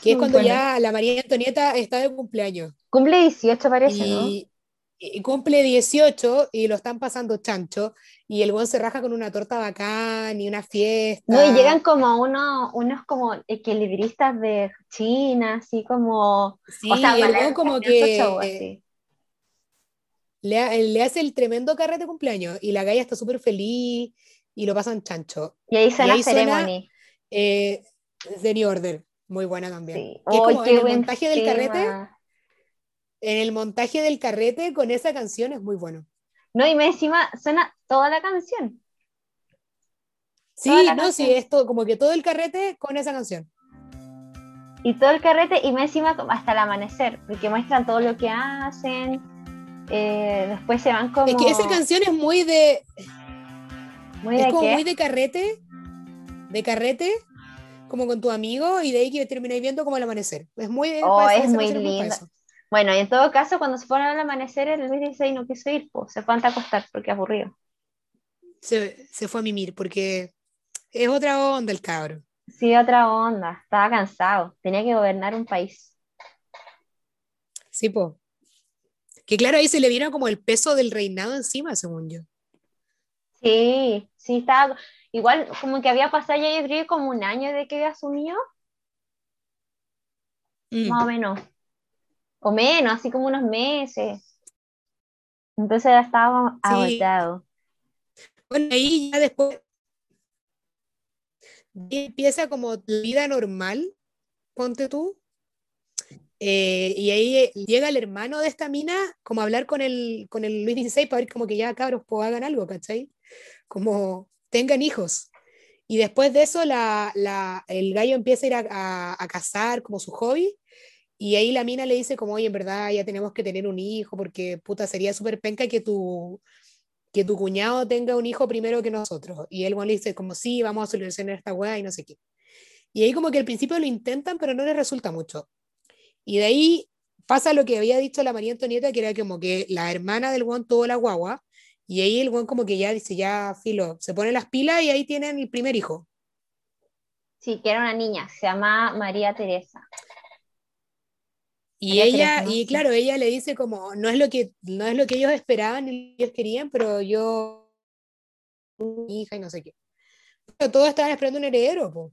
que es cuando buena. ya la María Antonieta está de cumpleaños Cumple 18 parece, ¿no? Y, y cumple 18 y lo están pasando chancho y el buen se raja con una torta bacán y una fiesta. No, y llegan como unos, unos como equilibristas de China, así como... Sí, o sea, y el buen como que show, le, ha- le hace el tremendo carrete de cumpleaños y la galla está súper feliz y lo pasan chancho. Y ahí suena ahí suena- Ceremony. Eh, The New Order, muy buena también. Sí. Que es ¡Ay, como qué en el montaje del carrete! En el montaje del carrete con esa canción es muy bueno. No, y me encima suena toda la canción. Sí, no, sí, canción. esto como que todo el carrete con esa canción. Y todo el carrete, y me encima hasta el amanecer, porque muestran todo lo que hacen. eh, después se van como. Es que esa canción es muy de, muy es de como qué? muy de carrete, de carrete, como con tu amigo y de ahí que termináis viendo como el amanecer. Es muy, Oh, es muy eso. Bueno, y en todo caso, cuando se fueron al amanecer, el Luis XVI no quiso ir, pues se fue a acostar porque aburrido. Se, se fue a mimir porque es otra onda el cabro. Sí, otra onda, estaba cansado, tenía que gobernar un país. Sí, po. Que claro, ahí se le vino como el peso del reinado encima, según yo. Sí, sí, estaba. Igual, como que había pasado ya, yo creo, como un año de que había asumido, Mm. más o menos. O menos, así como unos meses. Entonces ya estaba Sí. agotado. Bueno, ahí ya después empieza como la vida normal, ponte tú. Eh, y ahí eh, llega el hermano de esta mina como a hablar con el, con el Luis XVI para ver como que ya cabros pues hagan algo, ¿cachai? Como tengan hijos. Y después de eso la, la- el gallo empieza a ir a, a, a cazar como su hobby. Y ahí la mina le dice como, oye, en verdad ya tenemos que tener un hijo porque puta sería súper penca que tu, que tu cuñado tenga un hijo primero que nosotros. Y él bueno, le dice como, sí, vamos a solucionar esta weá y no sé qué. Y ahí como que al principio lo intentan, pero no les resulta mucho. Y de ahí pasa lo que había dicho la María Antonieta, que era como que la hermana del guan tuvo la guagua, Y ahí el buen como que ya dice, ya filo, se pone las pilas y ahí tienen el primer hijo. Sí, que era una niña, se llama María Teresa. Y ella, y claro, ella le dice como, no es lo que, no es lo que ellos esperaban ni ellos querían, pero yo, mi hija y no sé qué. Pero todos estaban esperando un heredero,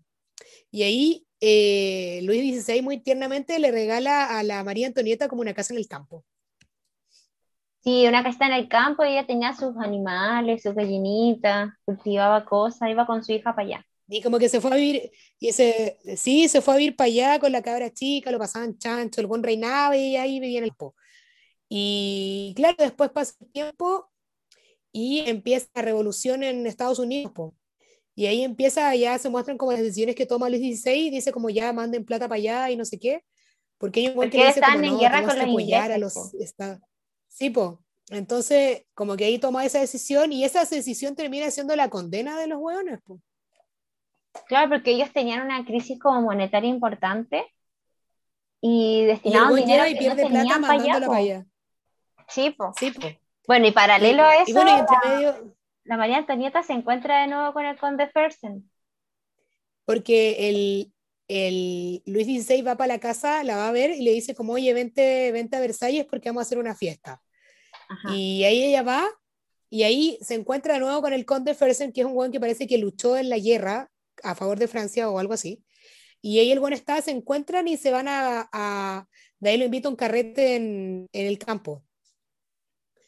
Y ahí eh, Luis XVI muy tiernamente le regala a la María Antonieta como una casa en el campo. Sí, una casa en el campo, ella tenía sus animales, sus gallinitas, cultivaba cosas, iba con su hija para allá. Y como que se fue a vivir, y ese, sí, se fue a vivir para allá con la cabra chica, lo pasaban chancho, el buen reinaba y ahí vivía en el po. Y claro, después pasa el tiempo y empieza la revolución en Estados Unidos, po. Y ahí empieza, ya se muestran como las decisiones que toma Luis XVI, dice como ya manden plata para allá y no sé qué, porque ellos están en guerra con los ingleses, a los, Sí, po. Entonces, como que ahí toma esa decisión y esa decisión termina siendo la condena de los hueones, po. Claro, porque ellos tenían una crisis como monetaria importante y destinaban dinero y pierde plata mandándola para allá. Sí, po. Sí, po. Bueno, y paralelo a eso, y bueno, y entre medio... la María Antonieta se encuentra de nuevo con el conde Fersen. Porque el, el Luis XVI va para la casa, la va a ver y le dice como, oye, vente, vente a Versalles porque vamos a hacer una fiesta. Y ahí ella va y ahí se encuentra de nuevo con el conde Fersen, que es un buen que parece que luchó en la guerra a favor de Francia o algo así. Y ahí el buen está, se encuentran y se van a, de ahí lo invita a un carrete en, en el campo.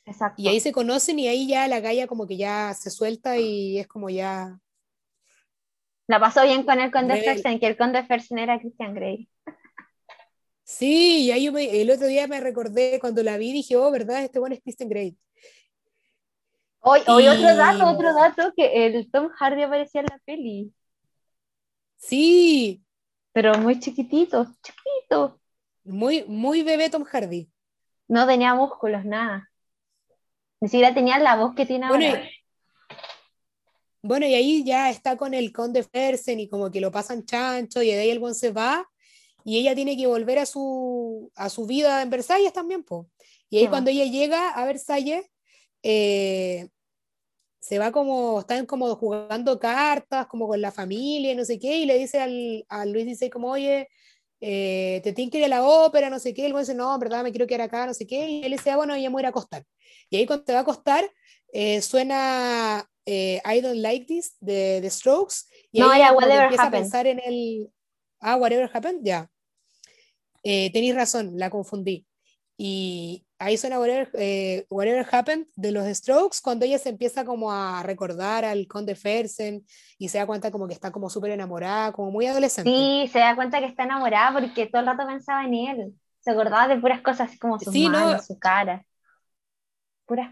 Exacto. Y ahí se conocen y ahí ya la galla como que ya se suelta y es como ya la pasó bien con el Conde Fersen, que el Conde Fersen era Christian Grey. Sí, y ahí el otro día me recordé cuando la vi, dije, oh, ¿verdad? Este bueno es Christian Grey. Hoy, hoy otro dato, otro dato, que el Tom Hardy aparecía en la peli. Sí. Pero muy chiquitito, chiquito. Muy, muy bebé Tom Hardy. No tenía músculos, nada. Ni siquiera tenía la voz que tiene ahora. Bueno, y ahí ya está con el conde Fersen y como que lo pasan chancho y de ahí el buen se va y ella tiene que volver a su, a su vida en Versalles también, po. Y ahí cuando ella llega a Versalles, eh, se va como, están como jugando cartas, como con la familia, no sé qué, y le dice al, a Luis dice como, oye, eh, te tienes que ir a la ópera, no sé qué, el buen dice, no, en verdad me quiero quedar acá, no sé qué, y él dice, ah, bueno, ella me voy a acostar. Y ahí cuando te va a acostar, eh, suena eh, I Don't Like This de The Strokes. Y no, era Whatever empieza a pensar en el. Ah, Whatever Happened, ya. Eh, tenéis razón, la confundí. Y ahí suena whatever, eh, whatever, Happened de los Strokes, cuando ella se empieza como a recordar al conde Fersen y se da cuenta como que está como súper enamorada, como muy adolescente. Sí, se da cuenta que está enamorada porque todo el rato pensaba en él. Se acordaba de puras cosas así como sus manos, su cara.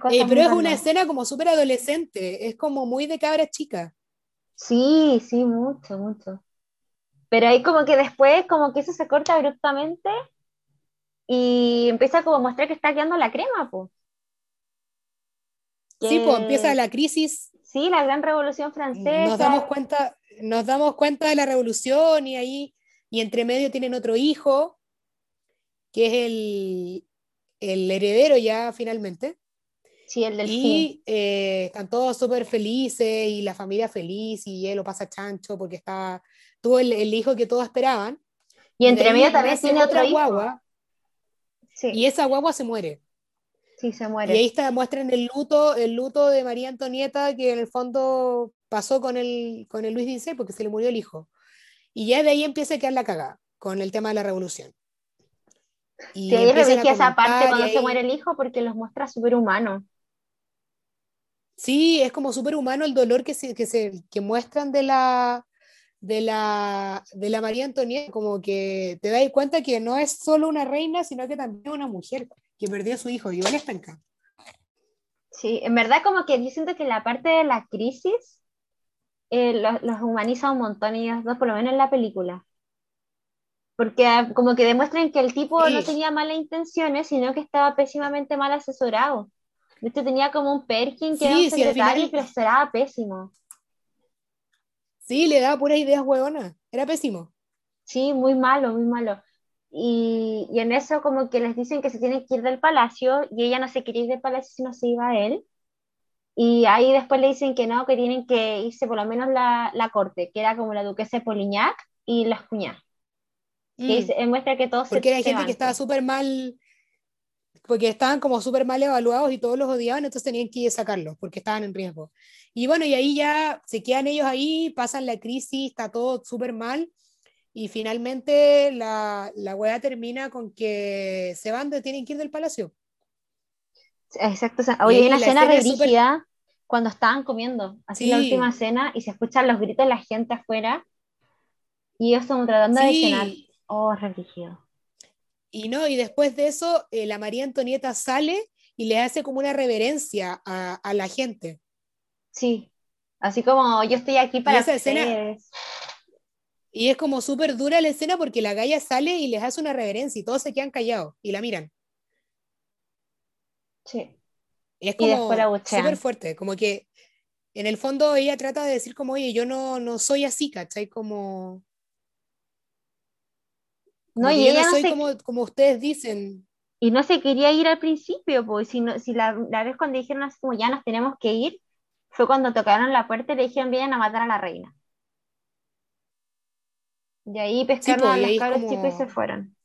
Eh, pero es una escena como súper adolescente, es como muy de cabra chica. Sí, sí, mucho, mucho. Pero ahí como que después, como que eso se corta abruptamente y empieza como a mostrar que está quedando la crema, pues. Sí, pues empieza la crisis. Sí, la gran revolución francesa. Nos damos cuenta, nos damos cuenta de la revolución y ahí, y entre medio tienen otro hijo, que es el, el heredero ya finalmente. Sí, el del Y eh, están todos súper felices y la familia feliz y él lo pasa chancho porque está, tuvo el, hijo que todos esperaban. Y entre medio también tiene otra guagua. Sí. Y esa guagua se muere. Sí, se muere. Y ahí está, muestran el luto, el luto de María Antonieta que en el fondo pasó con el, con el Luis XVI porque se le murió el hijo. Y ya de ahí empieza a quedar la cagada con el tema de la revolución. Y sí, ahí esa parte cuando se muere el hijo porque los muestra súper humanos. Sí, es como súper humano el dolor que, se, que, se, que muestran de la, de la, de la María Antonieta, como que te das cuenta que no es solo una reina, sino que también una mujer que perdió a su hijo, y igual está. Sí, en verdad como que yo siento que la parte de la crisis eh, los, humaniza un montón ellos dos, por lo menos en la película. Porque ah, como que demuestran que el tipo no tenía malas intenciones, sino que estaba pésimamente mal asesorado. Este tenía como un Perkin que era un secretario, pero era pésimo. Sí, le daba puras ideas hueonas. Era pésimo. Sí, muy malo, muy malo. Y, y, en eso como que les dicen que se tienen que ir del palacio y ella no se quería ir del palacio si no se iba a él. Y ahí después le dicen que no, que tienen que irse por lo menos la, la corte, que era como la duquesa de Polignac y las cuñadas. Que Mm, dice- muestra que todos se- porque era se gente van, que estaba súper mal, porque estaban como súper mal evaluados y todos los odiaban, entonces tenían que ir a sacarlos porque estaban en riesgo. Y bueno, y ahí ya se quedan ellos ahí, pasan la crisis, está todo súper mal. Y finalmente la, la weá termina con que se van, de- tienen que ir del palacio. Exacto. o sea, Oye, hay una la es súper- brígida cuando estaban comiendo, así la Sí. última cena, y se escuchan los gritos de la gente afuera, y ellos como tratando de cenar. Sí, Oh, re brígido. Y no, y después de eso, eh, la María Antonieta sale y le hace como una reverencia a, a la gente. Sí. Así como yo estoy aquí para esa escena-. Y es como súper dura la escena porque la galla sale y les hace una reverencia y todos se quedan callados y la miran. Sí. Y es Y como súper fuerte, como que en el fondo ella trata de decir como, oye, yo no, no soy así, ¿cachai? Como No, y yo ella no no soy se, como, como ustedes dicen. y no se quería ir al principio, pues si, no, si la, la vez cuando dijeron así como ya nos tenemos que ir, fue cuando tocaron la puerta y le dijeron vienen a matar a la reina. Y ahí pescaron a los cabros como- chicos y se fueron.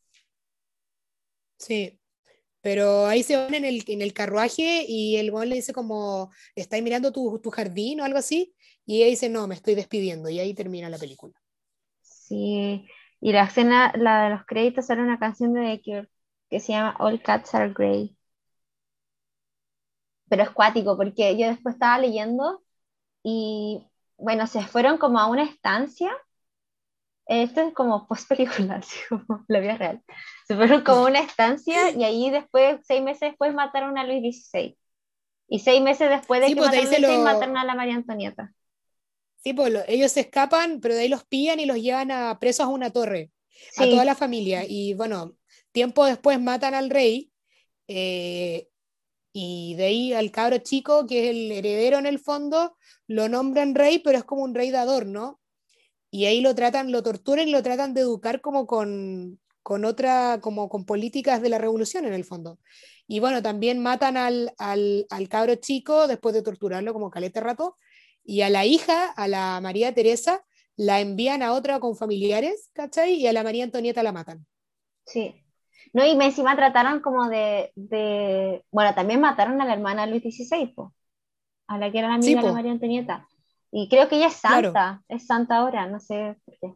Sí. Pero ahí se van en el, en el carruaje y el weón le dice como, ¿estáis mirando tu, tu jardín o algo así? Y ella dice, no, me estoy despidiendo. Y ahí termina la película. Sí, y la escena, la de los créditos, era una canción de The Cure que se llama All Cats Are Grey. Pero es cuático, porque yo después estaba leyendo y, bueno, se fueron como a una estancia. Esto es como post película, así como la vida real. Se fueron como a una estancia y ahí después, seis meses después, mataron a Luis XVI. Y seis meses después de Sí, que pues, mataron lo- mataron a la María Antonieta. Sí, pues lo- ellos se escapan, pero de ahí los pillan y los llevan a presos a una torre, a toda la familia. Y bueno, tiempo después matan al rey eh, y de ahí al cabro chico, que es el heredero en el fondo, lo nombran rey, pero es como un rey de adorno. Y ahí lo tratan, lo torturan y lo tratan de educar como con, con otra, como con políticas de la revolución en el fondo. Y bueno, también matan al, al, al cabro chico después de torturarlo como calete rato. Y a la hija, a la María Teresa, la envían a otra con familiares, ¿cachai? Y a la María Antonieta la matan. Sí. No, y encima trataron como de, de- Bueno, también mataron a la hermana de Luis XVI, po, a la que era la Sí, amiga de po. María Antonieta. Y creo que ella es Claro. santa, es santa ahora, no sé por qué.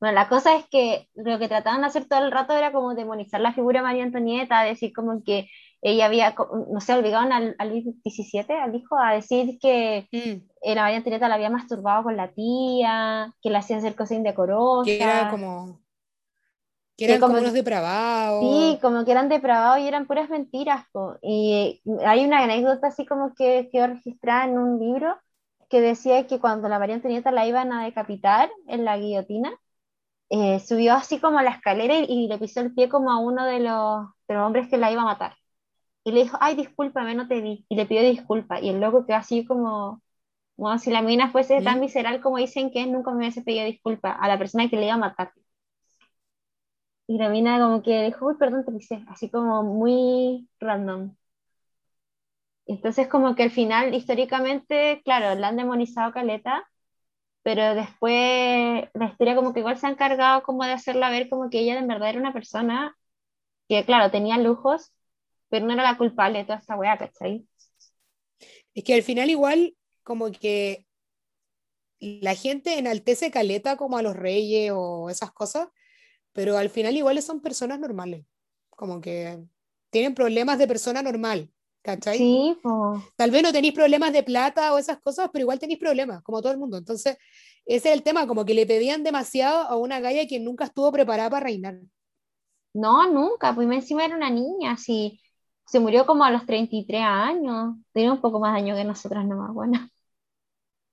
Bueno, la cosa es que lo que trataban de hacer todo el rato era como demonizar la figura de María Antonieta, decir como que ella había, no sé, obligaban al, a Luis XVII, al hijo, a decir que Mm, eh, la María Antonieta la había masturbado con la tía, que le hacían hacer cosas indecorosas. que era como. Que Que eran como- como unos depravados. Sí, como que eran depravados y eran puras mentiras. po. Y hay una anécdota así como que quedó registrada en un libro que decía que cuando la María Antonieta la iban a decapitar en la guillotina, eh, subió así como a la escalera y, y le pisó el pie como a uno de los, de los hombres que la iba a matar. Y le dijo, ay, discúlpame, no te vi. Y le pidió disculpa. Y el loco quedó así como, como si la mina fuese tan ¿Mm? visceral como dicen que es, nunca me hubiese pedido disculpa a la persona que le iba a matar. Y la mina como que dijo, uy, perdón, te pisé, así como muy random. Entonces como que al final, históricamente, claro, la han demonizado caleta, pero después la historia como que igual se ha encargado como de hacerla ver como que ella en verdad era una persona que, claro, tenía lujos, pero no era la culpable de toda esta weá, ¿cachai? Es que al final igual como que la gente enaltece caleta como a los reyes o esas cosas, pero al final igual son personas normales, como que tienen problemas de persona normal, ¿cachai? Sí, po. Tal vez no tenéis problemas de plata o esas cosas, pero igual tenéis problemas, como todo el mundo. Entonces, ese es el tema, como que le pedían demasiado a una galla que nunca estuvo preparada para reinar. No, nunca, pues encima era una niña, así, se murió como a los 33 años, tenía un poco más de años que nosotras nomás, bueno.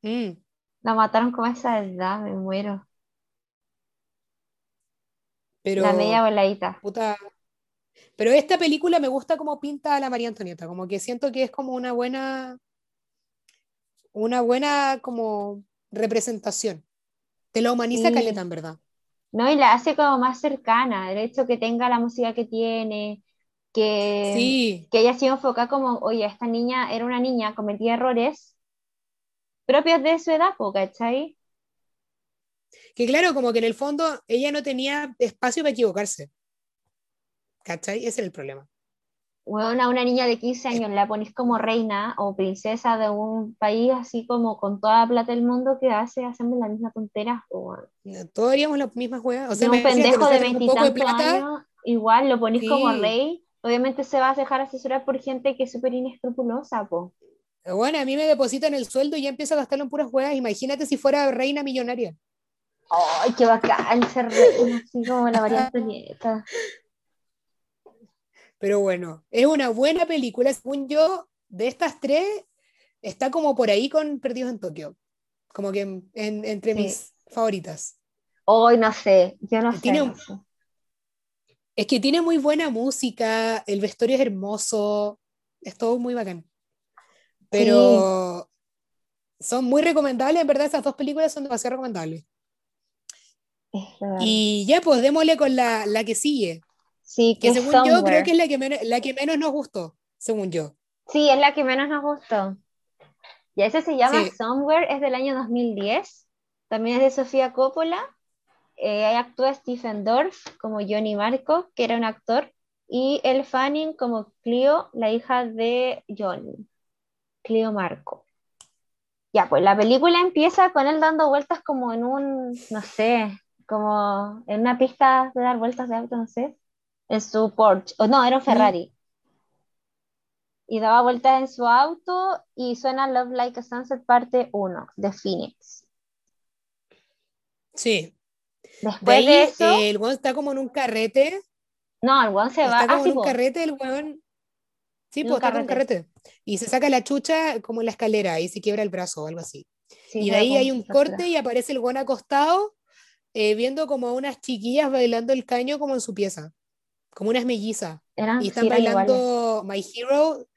Mm, La mataron como a esa edad, me muero. pero, La media voladita. puta, pero esta película me gusta como pinta a la María Antonieta, como que siento que es como una buena, una buena como representación. Te la humaniza Sí. caleta, en verdad. No, y la hace como más cercana, el hecho que tenga la música que tiene, que, Sí, que ella ha sido enfocada como, oye, esta niña era una niña, cometía errores propios de su edad, ¿cachai? que claro, como que en el fondo ella no tenía espacio para equivocarse. ¿Cachai? Ese era el problema. Bueno, a una niña de 15 años la ponís como reina o princesa de un país así como con toda la plata del mundo que hace, hacemos la misma tontera. O No, Todos haríamos las mismas juegas. O sea, pendejo de un poco de veintitantos años, igual lo como Sí. rey, obviamente se va a dejar asesorar por gente que es súper inescrupulosa, po. bueno, a mí me depositan el sueldo y ya empiezo a gastarlo en puras juegas. Imagínate si fuera reina millonaria. Ay, qué bacán ser reina, así como la María Antonieta. Pero bueno, es una buena película. Según yo, de estas tres, está como por ahí con Perdidos en Tokio. Como que en- en- entre Sí. mis favoritas. Hoy no sé, yo no sé. Tiene un- no sé. Es que tiene muy buena música, el vestuario es hermoso, es todo muy bacán. Pero son muy recomendables, en verdad esas dos películas son demasiado recomendables. Y ya, pues démosle con la, la que sigue, sí, que según yo creo Somewhere. que es la que, menos, la que menos nos gustó, según yo. Sí, es la que menos nos gustó. Y ese se llama Sí. Somewhere, es del año 2010. También es de Sofía Coppola. Eh, ahí actúa Stephen Dorff como Johnny Marco, que era un actor, y Elle Fanning como Cleo, la hija de Johnny, Cleo Marco. Ya, pues la película empieza con él dando vueltas como en un, no sé, como en una pista de dar vueltas de auto, no sé, en su Porsche, o no, era un Ferrari y daba vueltas en su auto y suena Love Like a Sunset parte 1 de Phoenix. Sí. De Después ahí de eso, eh, el weón está como en un carrete, no, el weón se va está como así, en un po. carrete el weón. Sí, pues está en un carrete. Y se saca la chucha como en la escalera y se quiebra el brazo o algo así. Sí, y de ahí hay un corte y aparece el buen acostado eh, viendo como a unas chiquillas bailando el caño como en su pieza, como unas mellizas. Eran, Y sí, están iguales. bailando My Hero,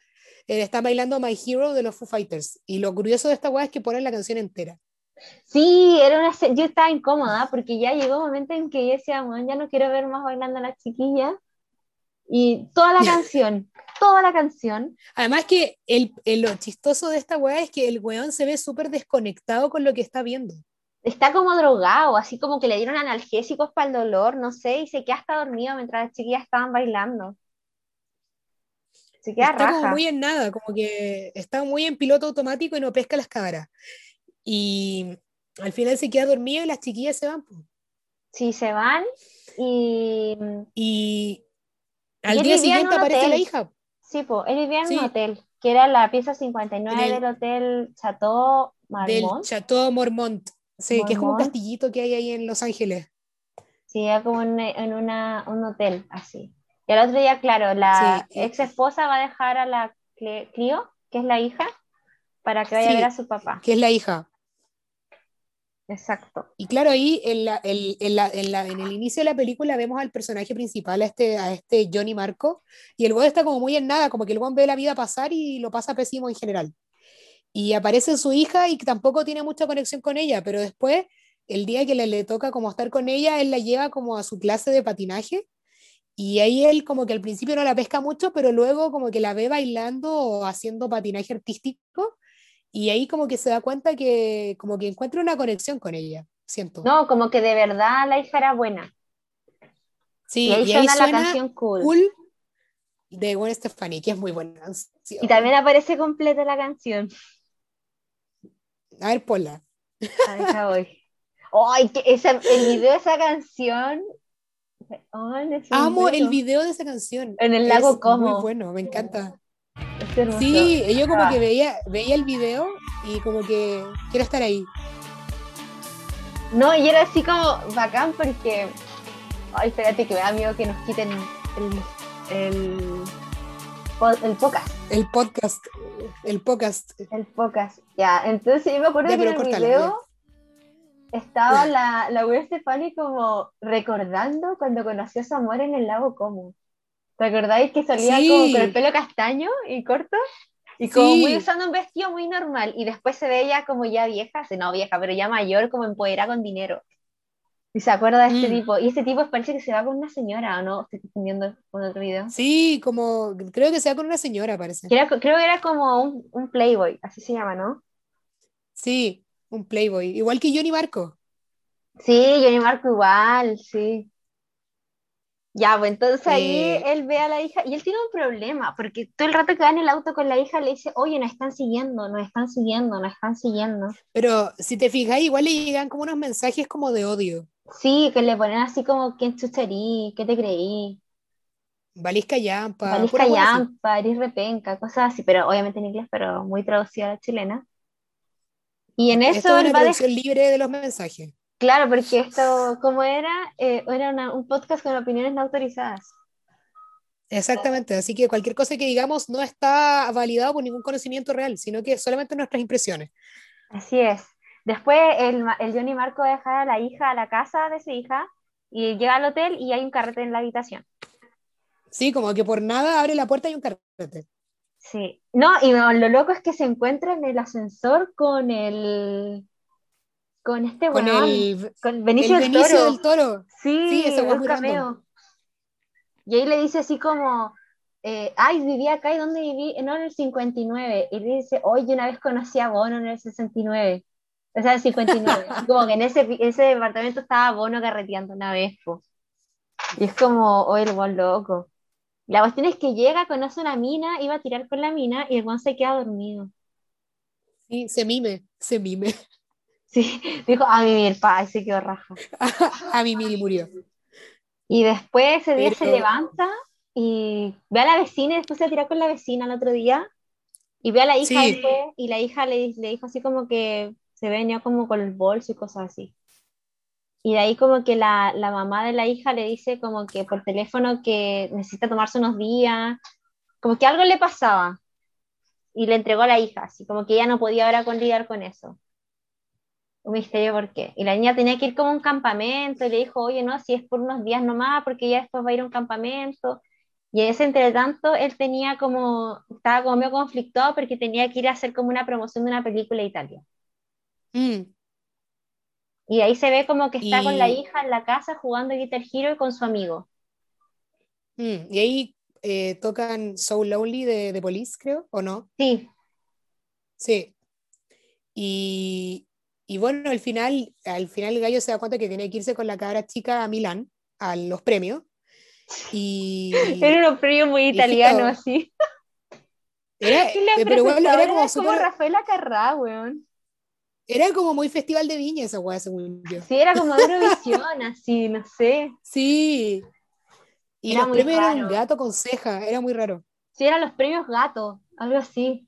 eh, están bailando My Hero de los Foo Fighters. Y lo curioso de esta weá es que ponen la canción entera. Sí, era una yo estaba incómoda porque ya llegó un momento en que yo decía, "Weón, ya no quiero ver más bailando a las chiquillas. Y toda la canción, toda la canción, Además que el, el- lo chistoso de esta weá es que el weón se ve súper desconectado con lo que está viendo. está como drogado, así como que le dieron analgésicos para el dolor, no sé, y se queda hasta dormido mientras las chiquillas estaban bailando. Se queda está como raja. muy en nada, como que está muy en piloto automático y no pesca las cámaras. Y al final se queda dormido y las chiquillas se van. po. Sí, se van y Y al día siguiente aparece la hija. sí, pues, él vivía en Sí. un hotel, que era la pieza 59 En el- del hotel Chateau del Marmont. Chateau Mormont. Sí, que es como un castillito que hay ahí en Los Ángeles. Sí, era como en, en una, un hotel, así. Y al otro día, claro, la Sí, y- ex esposa va a dejar a la Clio, que es la hija, para que vaya a ver a su papá. que es la hija. Exacto. Y claro, ahí en, la- el- en la- en la- en el inicio de la película vemos al personaje principal, a este, a este Johnny Marco, y el weón está como muy en nada, como que el weón ve la vida pasar y lo pasa pésimo en general. Y aparece su hija y tampoco tiene mucha conexión con ella, pero después, el día que le, le toca como estar con ella, él la lleva como a su clase de patinaje, y ahí él como que al principio no la pesca mucho, pero luego como que la ve bailando o haciendo patinaje artístico, y ahí como que se da cuenta que como que encuentra una conexión con ella, siento. No, como que de verdad la hija era buena. Sí, y ahí y ahí suena la suena canción cool. Cool de Gwen Stefani, que es muy buena canción. Y también aparece completa la canción. A ver, ponla. Ahí está hoy. Ay, que esa- el video de esa canción. Es un Amo el beso. video de esa canción. En el Es lago Como. Muy bueno, me encanta. Hermoso. Sí, yo como Ah. que veía, veía el video y como que quiero estar ahí. No, y era así como bacán porque. Ay, espérate que me da miedo que nos quiten el, el, po- el podcast. El podcast, el podcast. El podcast. Ya, entonces yo me acuerdo Ya, que en el video estaba la, la Gwen Stefani como recordando cuando conoció a su amor en el lago Como. ¿Te acordáis que salía Sí. como con el pelo castaño y corto? Y como Sí. muy usando un vestido muy normal. Y después se ve ella como ya vieja, se- no vieja, pero ya mayor, como empoderada con dinero. Y se acuerda de este Mm. tipo. Y este tipo parece que se va con una señora, ¿o no? Estoy confundiendo con otro video. Sí, como creo que sea con una señora, parece. Era- creo que era como un, un Playboy, así se llama, ¿no? Sí, un Playboy. Igual que Johnny Marco. Sí, Johnny Marco igual, sí. Ya, pues entonces ahí él ve a la hija y él tiene un problema, porque todo el rato que va en el auto con la hija le dice, oye, nos están siguiendo, nos están siguiendo, nos están siguiendo. Pero si te fijas, igual le llegan como unos mensajes como de odio. Sí, que le ponen así como, ¿quién chucharí? ¿Qué te creí? Valís wea así. callampa, eres repenca, cosas así, pero obviamente en inglés, pero muy traducida a la chilena. Y en Esto eso es él una va libre de los mensajes. Claro, porque esto, como era, Eh, era una- un podcast con opiniones no autorizadas. Exactamente, así que cualquier cosa que digamos no está validado por ningún conocimiento real, sino que solamente nuestras impresiones. Así es. Después el, el Johnny Marco va a la hija a la casa de su hija y llega al hotel y hay un carrete en la habitación. Sí, como que por nada abre la puerta y un carrete. Sí. No, y lo loco es que se encuentra en el ascensor con el. Con este Con el, con el Benicio del Benicio Toro. del Toro. Sí, Sí, ese un cameo. Y ahí le dice así como, eh, ay, viví acá, ¿y dónde viví? No, en el 59. Y le dice, oye, una vez conocí a Bono en el 69. O sea, el 59. Y como que en ese, ese departamento estaba Bono carreteando una vez, po. Y es como, oye, el weón loco. La cuestión es que llega, conoce una mina, iba a tirar con la mina y el weón se queda dormido. Sí, se mime, se mime. Sí, dijo, a vivir, pa, y se quedó raja. A mí Miri murió. Y después ese día se levanta y ve a la vecina y después se va a tirar con la vecina el otro día. Y ve a la hija Sí. después y la hija le, le dijo así como que se venía como con el bolso y cosas así. Y de ahí como que la, la mamá de la hija le dice como que por teléfono que necesita tomarse unos días, como que algo le pasaba. Y le entregó a la hija, así como que ella no podía ahora con lidiar con eso. Un misterio por qué. Y la niña tenía que ir como a un campamento y le dijo, oye, no, si es por unos días nomás, porque ya después va a ir a un campamento. Y en ese entretanto, él tenía como, estaba como medio conflictuado porque tenía que ir a hacer como una promoción de una película de Italia. Mm, Y ahí se ve como que está con la Y- hija en la casa jugando Guitar Hero con su amigo. mm. Y ahí eh, tocan So Lonely de, de Police, creo, ¿o no? Sí, Sí. Y, y bueno, al final, al final el gallo se da cuenta que tiene que irse con la cabra chica a Milán, a los premios. Y era un premio muy Viejito. italiano, así. era, eh, pero era como era como Rafaela Carrá, weón. era como muy festival de viña esa weá, según yo. Sí, era como Eurovisión, así, no sé. Sí. Y Era los premios eran un raro. gato con ceja, era muy raro. Sí, eran los premios gato, algo así.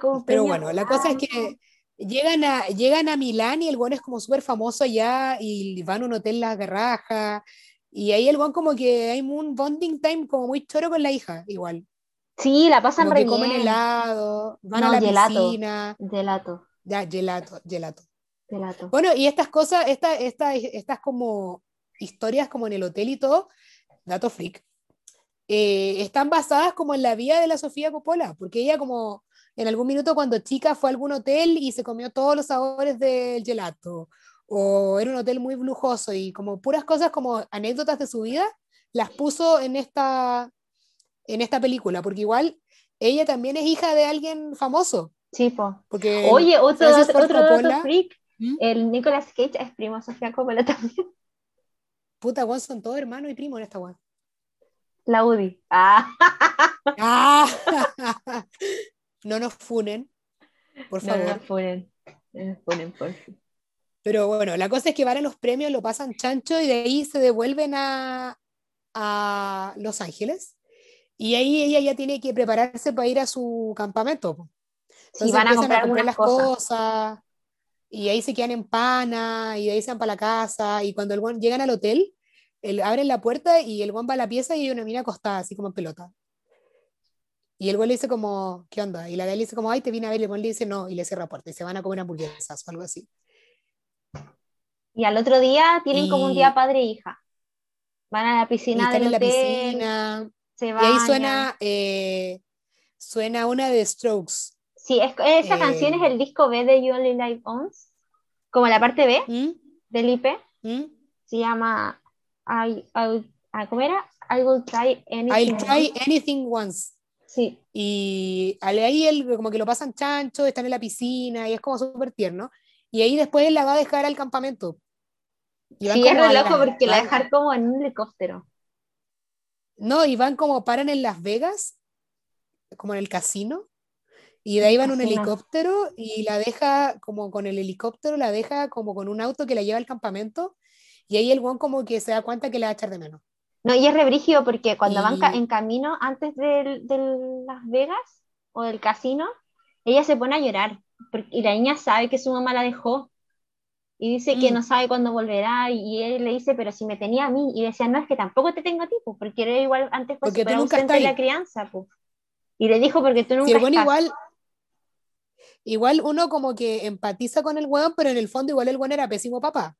Como Pero bueno, la cosa es que llegan a, llegan a Milán y el buen es como súper famoso allá y van a un hotel La Garraja. Y ahí el buen como que hay un bonding time como muy choro con la hija, igual. Sí, la pasan Como re que comen bien. helado, van a la gelato. piscina. Gelato, Ya, gelato, gelato. gelato. Bueno, y estas cosas, esta, esta- estas como historias como en el hotel y todo, dato freak, eh, están basadas como en la vida de la Sofía Coppola, porque ella como en algún minuto cuando chica fue a algún hotel y se comió todos los sabores del gelato, o era un hotel muy lujoso y como puras cosas como anécdotas de su vida, las puso en esta, en esta película, porque igual ella también es hija de alguien famoso, Sí, po. porque Oye, otro, otro Coppola- freak. ¿Mm? El Nicolas Cage es primo de Sofía Coppola también. puta, weón, son todos hermanos y primos en esta weá. La Udi. Ah, ¡Ah! no nos funen, por no, no favor. nos ponen. No nos ponen, por fin. Pero bueno, la cosa es que van a los premios, lo pasan chancho y de ahí se devuelven a, a Los Ángeles. Y ahí ella ya tiene que prepararse para ir a su campamento. Entonces van a comprar las cosas. cosas. Y ahí se quedan en pana, y de ahí se van para la casa. Y cuando el llegan al hotel, el, abren la puerta y el guan va a la pieza y hay una mina acostada, así como en pelota. Y el güey le dice como, ¿qué onda? Y la galla le dice como, ay, te vine a ver. Y el güey le dice no, y le cierra la puerta. Y se van a comer hamburguesas o algo así. Y al otro día tienen como un Y- día padre e hija. Van a la Y piscina están del en la hotel, piscina. se Y ahí suena, eh, suena una de Strokes. Sí, es, esa eh, canción es el disco B de You Only Live Once, como la parte B. ¿Mm? del IP. ¿Mm? Se llama I, I- ¿Cómo era? I will try anything. I'll try anything once. Sí, Y ahí él como que lo pasan chancho, están en la piscina y es como súper tierno. Y ahí después él la va a dejar al campamento. Y sí, es re loco la- porque la dejar como en un helicóptero. No, y van como paran en Las Vegas, como en el casino. Y de ahí van un helicóptero y la deja como con el helicóptero, la deja como con un auto que la lleva al campamento. Y ahí el guan como que se da cuenta que la va a echar de menos. No, y es re brígido porque cuando van ca- en camino antes de, Las Vegas o del casino, ella se pone a llorar porque, y la niña sabe que su mamá la dejó y dice que Mm. no sabe cuándo volverá y él le dice, pero si me tenía a mí y decía, no, es que tampoco te tengo a ti, pues, porque eres igual antes Porque tú nunca estás la crianza, pues. Y le dijo, porque tú nunca Si el buen estás. igual, igual uno como que empatiza con el weón, pero en el fondo igual el weón era pésimo papá.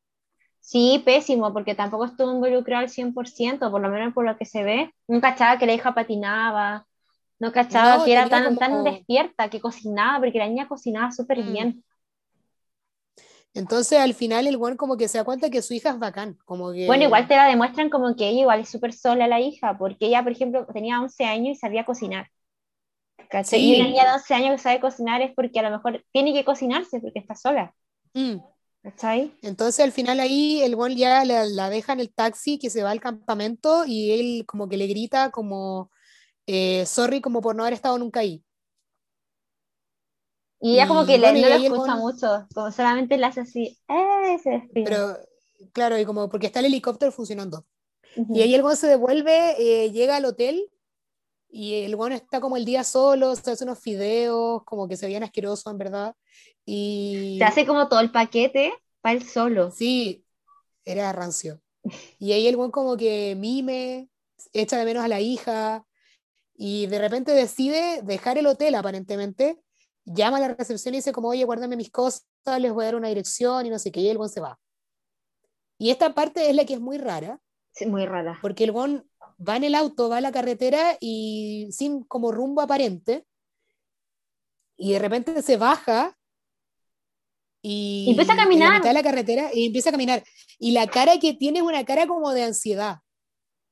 Sí, pésimo, porque tampoco estuvo involucrado al 100%, por lo menos por lo que se ve. No cachaba que la hija patinaba, no cachaba No, que era tan, tan despierta, que cocinaba, porque la niña cocinaba súper Mm. bien. Entonces al final el weón como que se da cuenta que su hija es bacán, como que... Bueno, igual te la demuestran como que ella igual es súper sola la hija, porque ella, por ejemplo, tenía 11 años y sabía cocinar. ¿Cachai? Sí. Y una niña de 11 años que sabe cocinar es porque a lo mejor tiene que cocinarse porque está sola. Mm. ¿Cachai? Entonces al final ahí el weón ya la, la deja en el taxi que se va al campamento y él como que le grita como, eh, sorry como por no haber estado nunca ahí. Y ella como que le- bueno, y no lo escucha weón- mucho, como solamente le hace así, ¡eh! Se. Pero claro, y como porque está el helicóptero funcionando. Ujú. Y ahí el weón se devuelve, eh, llega al hotel y el weón está como el día solo, se hace unos fideos, como que se veían asquerosos en verdad. Y Se hace como todo el paquete para él solo. sí, era rancio. Y ahí el weón como que mime, echa de menos a la hija y de repente decide dejar el hotel aparentemente, llama a la recepción y dice como, oye, guárdame mis cosas, les voy a dar una dirección y no sé qué, y el weón se va. Y esta parte es la que es muy rara, Sí, muy rara. porque el gon va en el auto, va a la carretera y sin como rumbo aparente, y de repente se baja y, Y empieza a en la caminar. de la carretera y empieza a caminar. Y la cara que tiene es una cara como de ansiedad.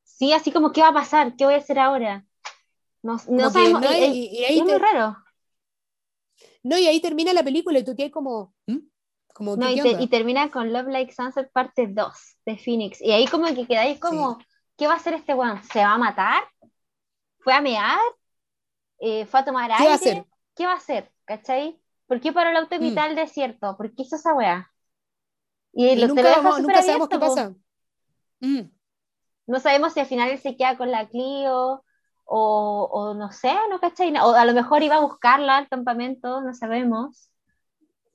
Sí, así como, ¿qué va a pasar? ¿Qué voy a hacer ahora? No, sabemos. no, y, y ahí es muy raro. no, y ahí termina la película y tú tienes como, ¿Mm? como No, y termina con Love Like Sunset parte 2 de Phoenix. Y ahí como que quedáis como, ¿qué va a hacer este weón? ¿Se va a matar? ¿Fue a mear? Eh, ¿Fue a tomar ¿Qué aire? va a hacer? ¿Qué va a hacer? ¿Cachai? ¿Por qué paró el auto en Mm. mitad del desierto? ¿Por qué hizo esa weá? Y, Y lo, nunca, lo vamos- sabemos qué pasa. Mm. No sabemos si al final él se queda con la Clio o, o no sé, ¿no cachai? O a lo mejor iba a buscarla al campamento, no sabemos.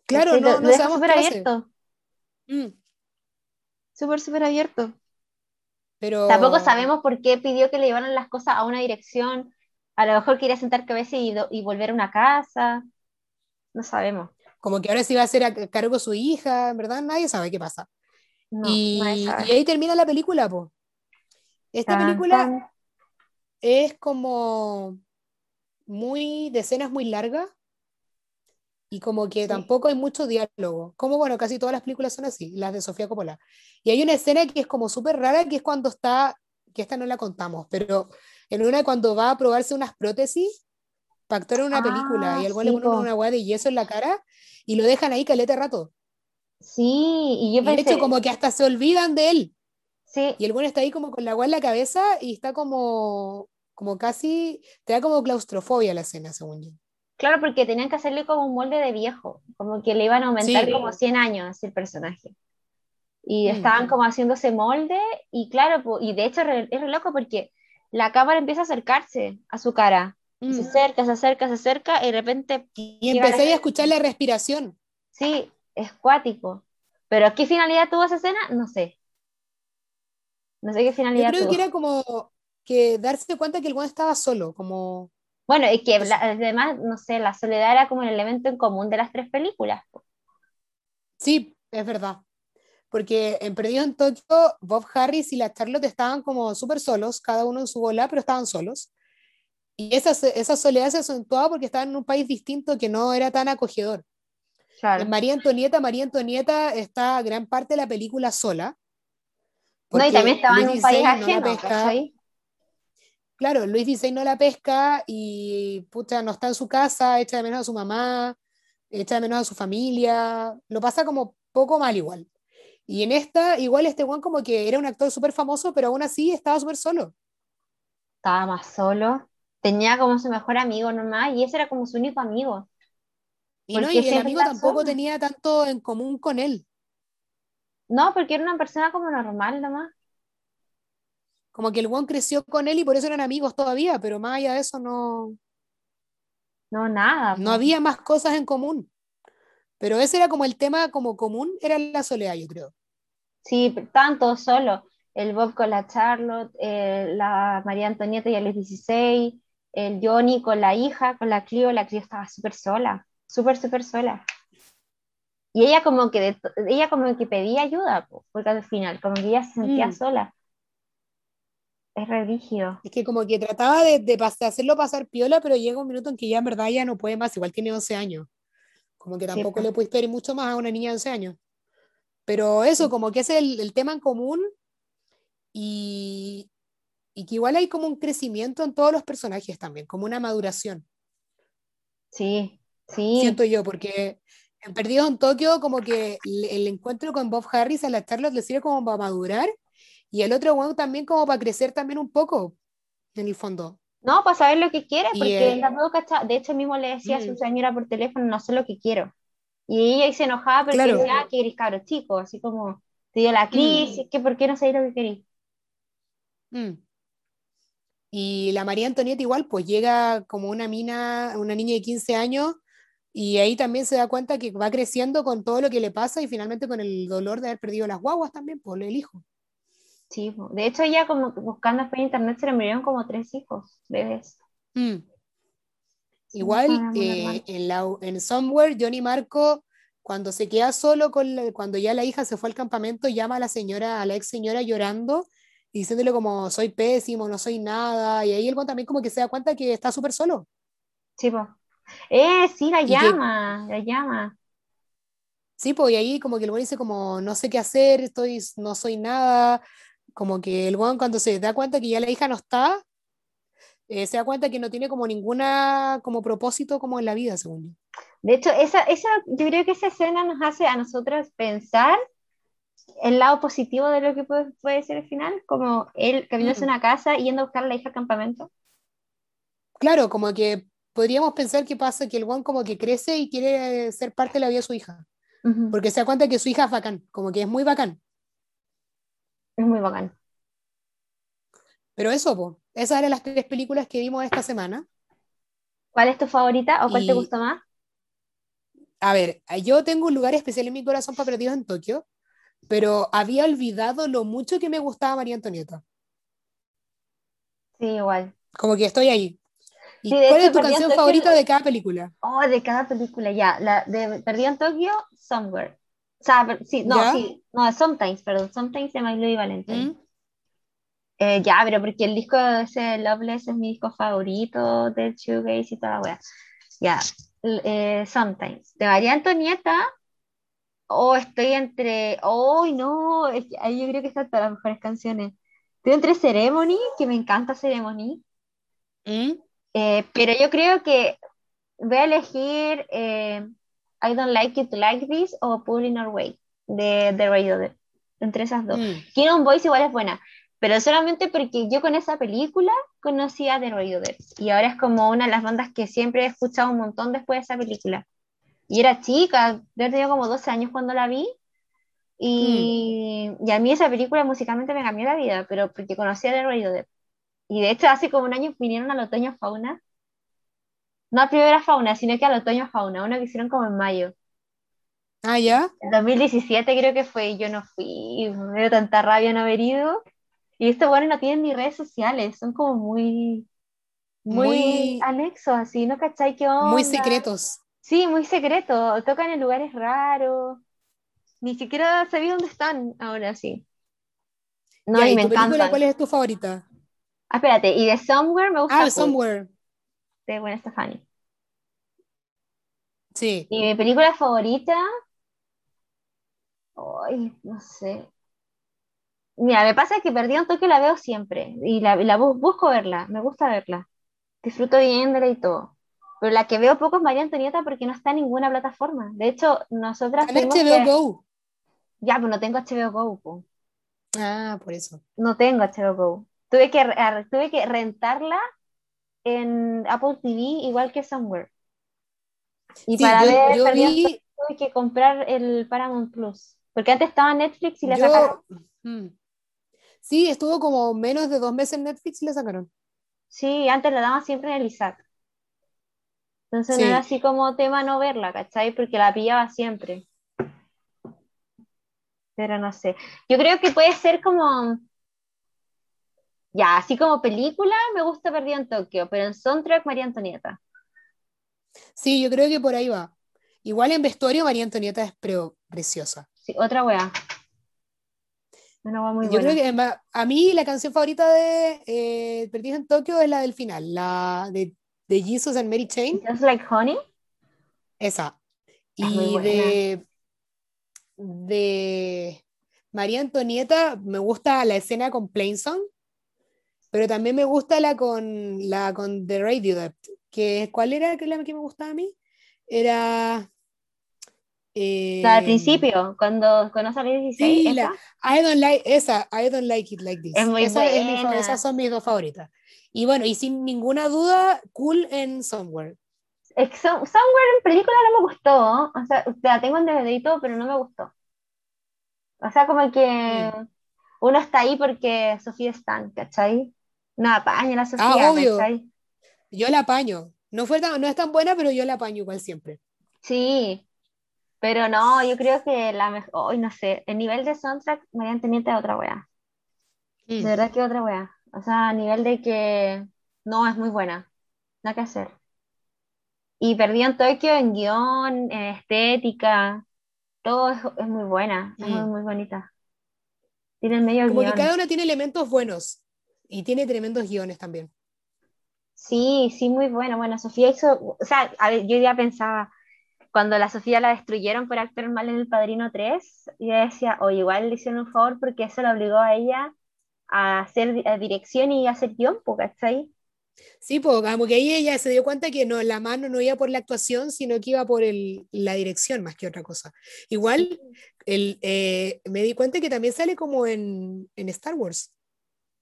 Claro, no, Lo- lo no deja sabemos súper abierto. Mm. Súper, súper abierto. Pero Tampoco sabemos por qué pidió que le llevaran las cosas a una dirección. A lo mejor quería sentar cabeza y, volver a una casa. No sabemos. como que ahora sí va a ser a cargo su hija, verdad nadie sabe qué pasa. No, y, ahí termina la película, po. Esta Tan, película tan. es como muy de escenas muy largas y como que Sí. tampoco hay mucho diálogo. Como bueno, casi todas las películas son así, las de Sofía Coppola. Y hay una escena que es como súper rara, que es cuando está, que esta no la contamos, pero en una cuando va a probarse unas prótesis para actuar en una Ah, película y al le sí, ponen po. una hueá de yeso en la cara y lo dejan ahí caleta rato. Sí, y yo Y de pensé, hecho como que hasta se olvidan de él. sí, Y el bueno está ahí como con la agua en la cabeza y está como, como casi, te da como claustrofobia la escena, según yo. Claro, porque tenían que hacerle como un molde de viejo, como que le iban a aumentar Sí. como 100 años el personaje. Y Mm. estaban como haciendo ese molde, y claro, y de hecho es re loco porque la cámara empieza a acercarse a su cara. Se Mm. acerca, se acerca, se acerca, y de repente, Y a empecé a escuchar la respiración. sí, es cuático. Pero ¿qué finalidad tuvo esa escena? No sé. No sé qué Yo finalidad creo tuvo. que era como que darse cuenta que el güey estaba solo, como, Bueno, es que la- además, no sé, la soledad era como el elemento en común de las tres películas. sí, es verdad. Porque en Perdidos en Tokio, Bob Harris y la Charlotte estaban como súper solos, cada uno en su bola, pero estaban solos. Y esa, esa soledad se acentuaba porque estaban en un país distinto que no era tan acogedor. En María Antonieta, María Antonieta está gran parte de la película sola. No, y también estaba en un país ajeno, Claro, Luis XVI no la pesca y pucha, no está en su casa, echa de menos a su mamá, echa de menos a su familia, lo pasa como poco mal igual. Y en esta, igual este Juan como que era un actor súper famoso, pero aún así estaba súper solo. Estaba más solo. Tenía como su mejor amigo nomás y ese era como su único amigo. Y no, y el amigo tampoco tenía tanto en común con él. No, porque era una persona como normal nomás. Como que el Juan creció con él y por eso eran amigos todavía, pero más allá de eso no. No, nada. No había más cosas en común. Pero ese era como el tema como común, era la soledad, yo creo. Sí, tanto solo. El Bob con la Charlotte, eh, la María Antonieta y el 16, el Johnny con la hija, con la Clio, la Clio estaba súper sola, súper, súper sola. Y ella como que, ella como que pedía ayuda, porque al final, como que ella se sentía mm. sola. Es religio. Es que como que trataba de, de, hacerlo pasar piola, pero llega un minuto en que ya en verdad ya no puede más, igual tiene 11 años. Como que tampoco le puedes pedir mucho más a una niña de 11 años. Pero eso, como que es el, el tema en común y, y que igual hay como un crecimiento en todos los personajes también, como una maduración. Sí, sí. Siento yo, porque en Perdidos en Tokio, como que el, encuentro con Bob Harris a la Charlotte le sirve como para madurar y el otro bueno también como para crecer también un poco, en el fondo. No, para saber lo que quiere, porque de hecho mismo le decía a su mm. señora por teléfono, no sé lo que quiero. Y ella se enojaba porque decía, ah, que eres cabro chico, así como te dio la mm. crisis, que por qué no sabía lo que quería. Mm. Y la María Antonieta igual, pues llega como una mina, una niña de 15 años, y ahí también se da cuenta que va creciendo con todo lo que le pasa y finalmente con el dolor de haber perdido las guaguas también, pues el hijo. Sí, de hecho ella como buscando en internet se le murieron como tres hijos, bebés. Mm. Igual eh, en, la, en Somewhere, Johnny Marco, cuando se queda solo, con cuando ya la hija se fue al campamento, llama a la señora, a la ex señora llorando diciéndole como soy pésimo, no soy nada, y ahí el también como que se da cuenta que está súper solo. Sí, pues. Eh, sí, la llama, la llama. Sí, pues, y ahí como que el buen dice como no sé qué hacer, estoy, no soy nada, como que el buen cuando se da cuenta que ya la hija no está, eh, se da cuenta que no tiene como ninguna como propósito como en la vida, según yo. De hecho, esa, esa, yo creo que esa escena nos hace a nosotros pensar el lado positivo de lo que puede, puede ser el final, como él caminándose a una casa y yendo a buscar a la hija al campamento. Claro, como que podríamos pensar que pasa que el Juan como que crece y quiere ser parte de la vida de su hija. Porque se da cuenta que su hija es bacán, como que es muy bacán. Es muy bacán. Pero eso, po, esas eran las tres películas que vimos esta semana. ¿Cuál es tu favorita o cuál te gustó más? A ver, yo tengo un lugar especial en mi corazón para Perdidos en Tokio, pero había olvidado lo mucho que me gustaba María Antonieta. Sí, igual. Como que estoy ahí. ¿Y cuál es tu canción favorita de cada película? Oh, de cada película, ya. La de Perdido en Tokio, Somewhere. O sea, sí, no, sí, no, Sometimes, perdón, Sometimes de Milo y Valentine. ¿Mm? Eh, ya, pero porque el disco de ese Loveless es mi disco favorito del Shoegaze y toda la wea. Ya, eh, Sometimes. De María Antonieta, oh, estoy entre, oh, no, es que ahí yo creo que están todas las mejores canciones. Estoy entre Ceremony, que me encanta Ceremony, ¿Mm? eh, pero yo creo que voy a elegir eh, I Don't Like It Like This o Pulling Our Way de, The Radio, entre esas dos. Mm. Kingdom Voice igual es buena, pero solamente porque yo con esa película conocí a The Radio y ahora es como una de las bandas que siempre he escuchado un montón después de esa película. Y era chica, yo tenía como 12 años cuando la vi. Y, mm. y, a mí esa película musicalmente me cambió la vida, pero porque conocí a The Radio Y de hecho hace como un año vinieron al otoño fauna. No a primera fauna, sino que al otoño fauna, uno que hicieron como en mayo. Ah, ya. En 2017 creo que fue, yo no fui, me dio tanta rabia no haber ido. Y estos bueno no tienen ni redes sociales, son como muy, muy, anexos, así, ¿no cachai qué onda? Muy secretos. Sí, muy secreto. Tocan en lugares raros. Ni siquiera sabía dónde están ahora sí. No, y, me encanta. ¿Cuál es tu favorita? Ah, espérate, y de Somewhere me gusta. Ah, Somewhere. De Gwen Stefani. Sí. Y mi película favorita. Ay, no sé. Mira, me pasa que Perdido en Tokio la veo siempre. Y la, la bu- busco verla. Me gusta verla. Disfruto viéndola y todo. Pero la que veo poco es María Antonieta porque no está en ninguna plataforma. De hecho, nosotras en HBO que- Go. Ya, pues no tengo HBO Go, po. Ah, por eso. No tengo HBO Go. Tuve que, tuve que rentarla en Apple TV igual que Somewhere. Y Sí, para yo, ver yo vi, tuve que comprar el Paramount Plus. Porque antes estaba Netflix y la sacaron. yo, sí, estuvo como menos de dos meses en Netflix y la sacaron. Sí, antes la daban siempre en el ISAT. Entonces no era así como tema no verla, ¿cachai? Porque la pillaba siempre. Pero no sé. Yo creo que puede ser como. Ya, así como película me gusta Perdido en Tokio, pero en soundtrack María Antonieta. Sí, yo creo que por ahí va. Igual en vestuario María Antonieta es preciosa. Sí, otra wea. Una wea muy Yo buena. creo que a mí la canción favorita de eh, en Tokio es la del final, la de, de Jesus and Mary Chain, Just Like Honey. esa. Es Y de, de María Antonieta me gusta la escena con Plain Song, pero también me gusta la con, la con The Radio Dept, que ¿cuál era la que me gustaba a mí? Era... La del eh, principio, cuando conoce a los 16, Sí, la- esa. I don't like esa, I don't like it like this. Es muy Esa es mi esas son mis dos favoritas. Y bueno, y sin ninguna duda, Cool en Somewhere. Somewhere en película no me gustó. O sea, la tengo en DVD y todo, pero no me gustó. O sea, como que uno está ahí porque Sofía Stan, ¿cachai? No apaña la Sofía, Ah, obvio. ¿cachai? Yo la apaño. No, fue tan- no es tan buena, pero yo la apaño igual siempre. Sí, pero no, yo creo que la mejor, hoy no sé, el nivel de soundtrack, María Antonieta es otra wea. Mm. De verdad que otra wea. O sea, a nivel de que no es muy buena. Nada que hacer. Y Perdido en Tokio en guion, en estética, todo es, es muy buena, es muy, Mm. muy bonita. Tiene el medio Como que guion. cada una tiene elementos buenos y tiene tremendos guiones también. Sí, sí, muy bueno. Bueno, Sofía hizo, o sea, a ver, yo ya pensaba, cuando la Sofía la destruyeron por actuar mal en El Padrino 3, yo decía, o igual le hicieron un favor porque eso la obligó a ella a hacer a dirección y a hacer guion, ¿cachai? Sí, pues como que ahí ella se dio cuenta que no, la mano no iba por la actuación, sino que iba por el, la dirección más que otra cosa. Igual el, eh, me di cuenta que también sale como en, en Star Wars.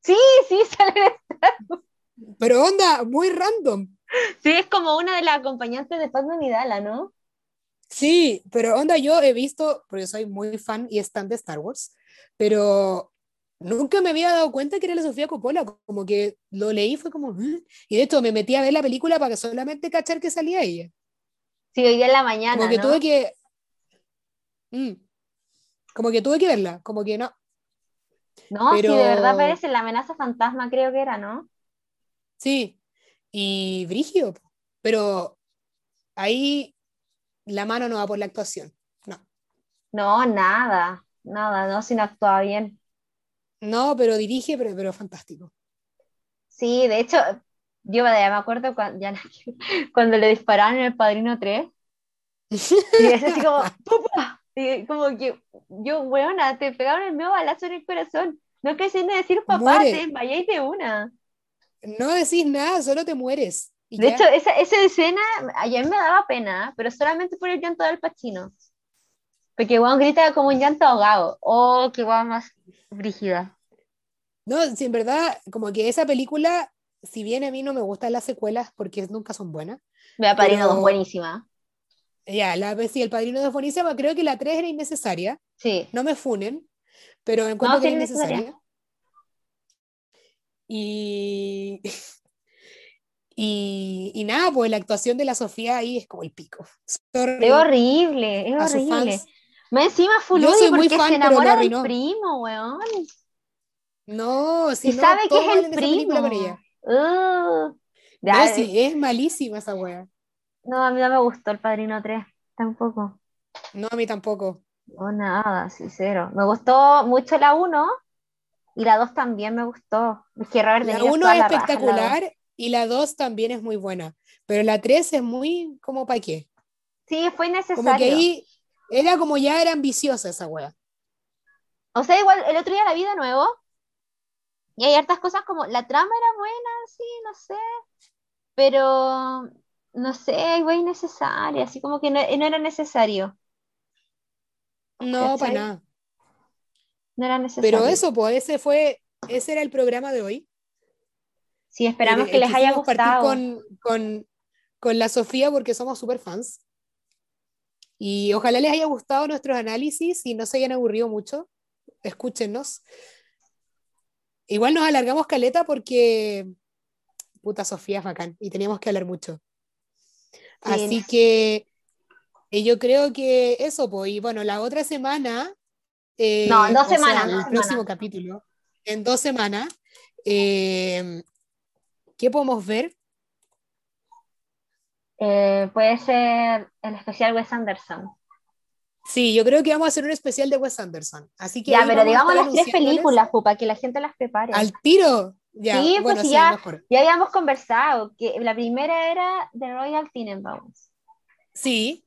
Sí, sí, sale. Pero onda, muy random. Sí, es como una de las acompañantes de Padme Amidala, ¿no? Sí, pero onda, yo he visto, porque soy muy fan y stan de Star Wars, pero nunca me había dado cuenta que era la Sofía Coppola, como que lo leí, fue como, "¿Eh?". y de hecho me metí a ver la película para que solamente cachar que salía ella. Sí, hoy día en la mañana, Como que ¿no? tuve que, Mm. como que tuve que verla, como que no. No, sí, pero- de verdad parece la amenaza fantasma, creo que era, ¿no? Sí, y Brigio, pero ahí la mano no va por la actuación, no. No, nada, nada, no, si no actuaba bien. No, pero dirige, pero, pero fantástico. Sí, de hecho, yo me acuerdo cuando, ya, cuando le dispararon en El Padrino 3, y es así como, ¡pupa! Y como que, yo, weona, te pegaron el medio balazo en el corazón. No quise ni decir papá, Muere. te desmayáis de una. No decís nada, solo te mueres. De ya. hecho, esa, esa escena, ayer me daba pena, pero solamente por el llanto del Pacino. Porque weón grita como un llanto ahogado. Oh, qué guau más brígida. No, si en verdad, como que esa película, si bien a mí no me gustan las secuelas porque nunca son buenas, Padrino Pero- 2, buenísima. Ya, la, sí, el padrino de Fonísima, creo que la 3 era innecesaria, Sí. no me funen, pero encuentro No, que era es necesaria. innecesaria. Y, y, y nada, pues la actuación de la Sofía ahí es como el pico. Sorry, Es horrible, es a horrible. Más encima Yo soy muy porque fan, se enamora del primo, weón. No, si Y no, sabe que es el con primo. ella. Uh. No, sí, es malísima esa wea. No, a mí no me gustó el Padrino 3, tampoco. No, a mí tampoco. No, nada, sí, cero. Me gustó mucho la 1 y la 2 también me gustó. Es que Robert La Niro 1 actúa es la raja espectacular y la 2 también es muy buena, pero la 3 es muy como para qué. Sí, fue innecesario. Como que ahí era como ya era ambiciosa esa wea. O sea, igual el otro día la vi de nuevo y hay hartas cosas como la trama era buena, sí, no sé, pero no sé, igual innecesaria, así como que no, no era necesario. No, ¿Cachai? para nada. No era necesario. Pero eso, pues ese fue, ese era el programa de hoy. Sí, esperamos Eh, que les haya gustado. con, con, con la Sofía porque somos super fans. Y ojalá les haya gustado nuestros análisis y no se hayan aburrido mucho. Escúchenos. Igual nos alargamos caleta porque puta Sofía es bacán y teníamos que hablar mucho. Sí. Así que eh, yo creo que eso, pues, y bueno, la otra semana. eh, No, en dos sea, semanas, el próximo capítulo. En dos semanas. eh, ¿Qué podemos ver? Eh, puede ser el especial Wes Anderson. Sí, yo creo que vamos a hacer un especial de Wes Anderson. Así que Ya, pero digamos las tres películas, para que la gente las prepare. Al tiro. Ya, Sí, pues, bueno, sí, sí, ya. mejor. Ya habíamos conversado que la primera era The Royal Tenenbaums. Sí,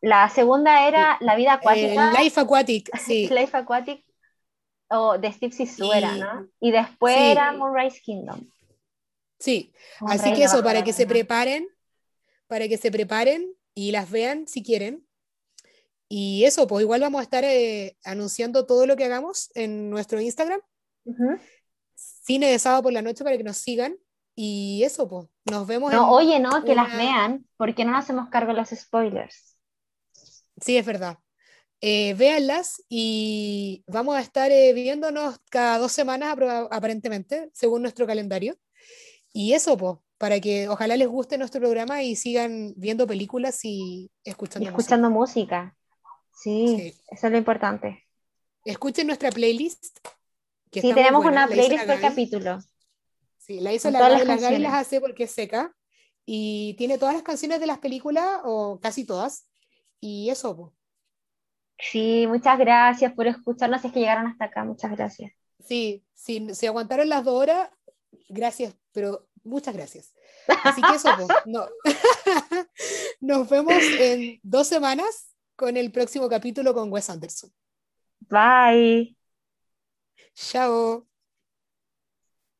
La segunda era La vida eh, acuática. Life Aquatic, sí. Life Aquatic o de Steve Zissou era, Y- ¿no? Y después sí. era Moonrise Kingdom. Sí, Moonrise así que eso, para acuerdo que se preparen, para que se preparen y las vean si quieren. Y eso, pues igual vamos a estar eh, anunciando todo lo que hagamos en nuestro Instagram, Ujú. Cine de sábado por la noche, para que nos sigan. Y eso, pues, nos vemos No, en... oye, no, que las una- vean, porque no nos hacemos cargo de los spoilers. Sí, es verdad. Eh, véanlas y vamos a estar eh, viéndonos cada dos semanas aparentemente, según nuestro calendario. Y eso, pues, para que ojalá les guste nuestro programa y sigan viendo películas y Y escuchando música. escuchando música. Sí, Sí. eso es lo importante. Escuchen nuestra playlist. Que Sí, tenemos buena, una playlist la por capítulo. Sí, la hizo con la Gaby, las la Gaby las hace porque es seca y tiene todas las canciones de las películas o casi todas. Y eso, pues. Sí, muchas gracias por escucharnos. Si es que llegaron hasta acá, muchas gracias. Sí, sí, si aguantaron las dos horas, gracias, pero muchas gracias. Así que eso, pues, no. Nos vemos en dos semanas con el próximo capítulo con Wes Anderson. Bye. Chao.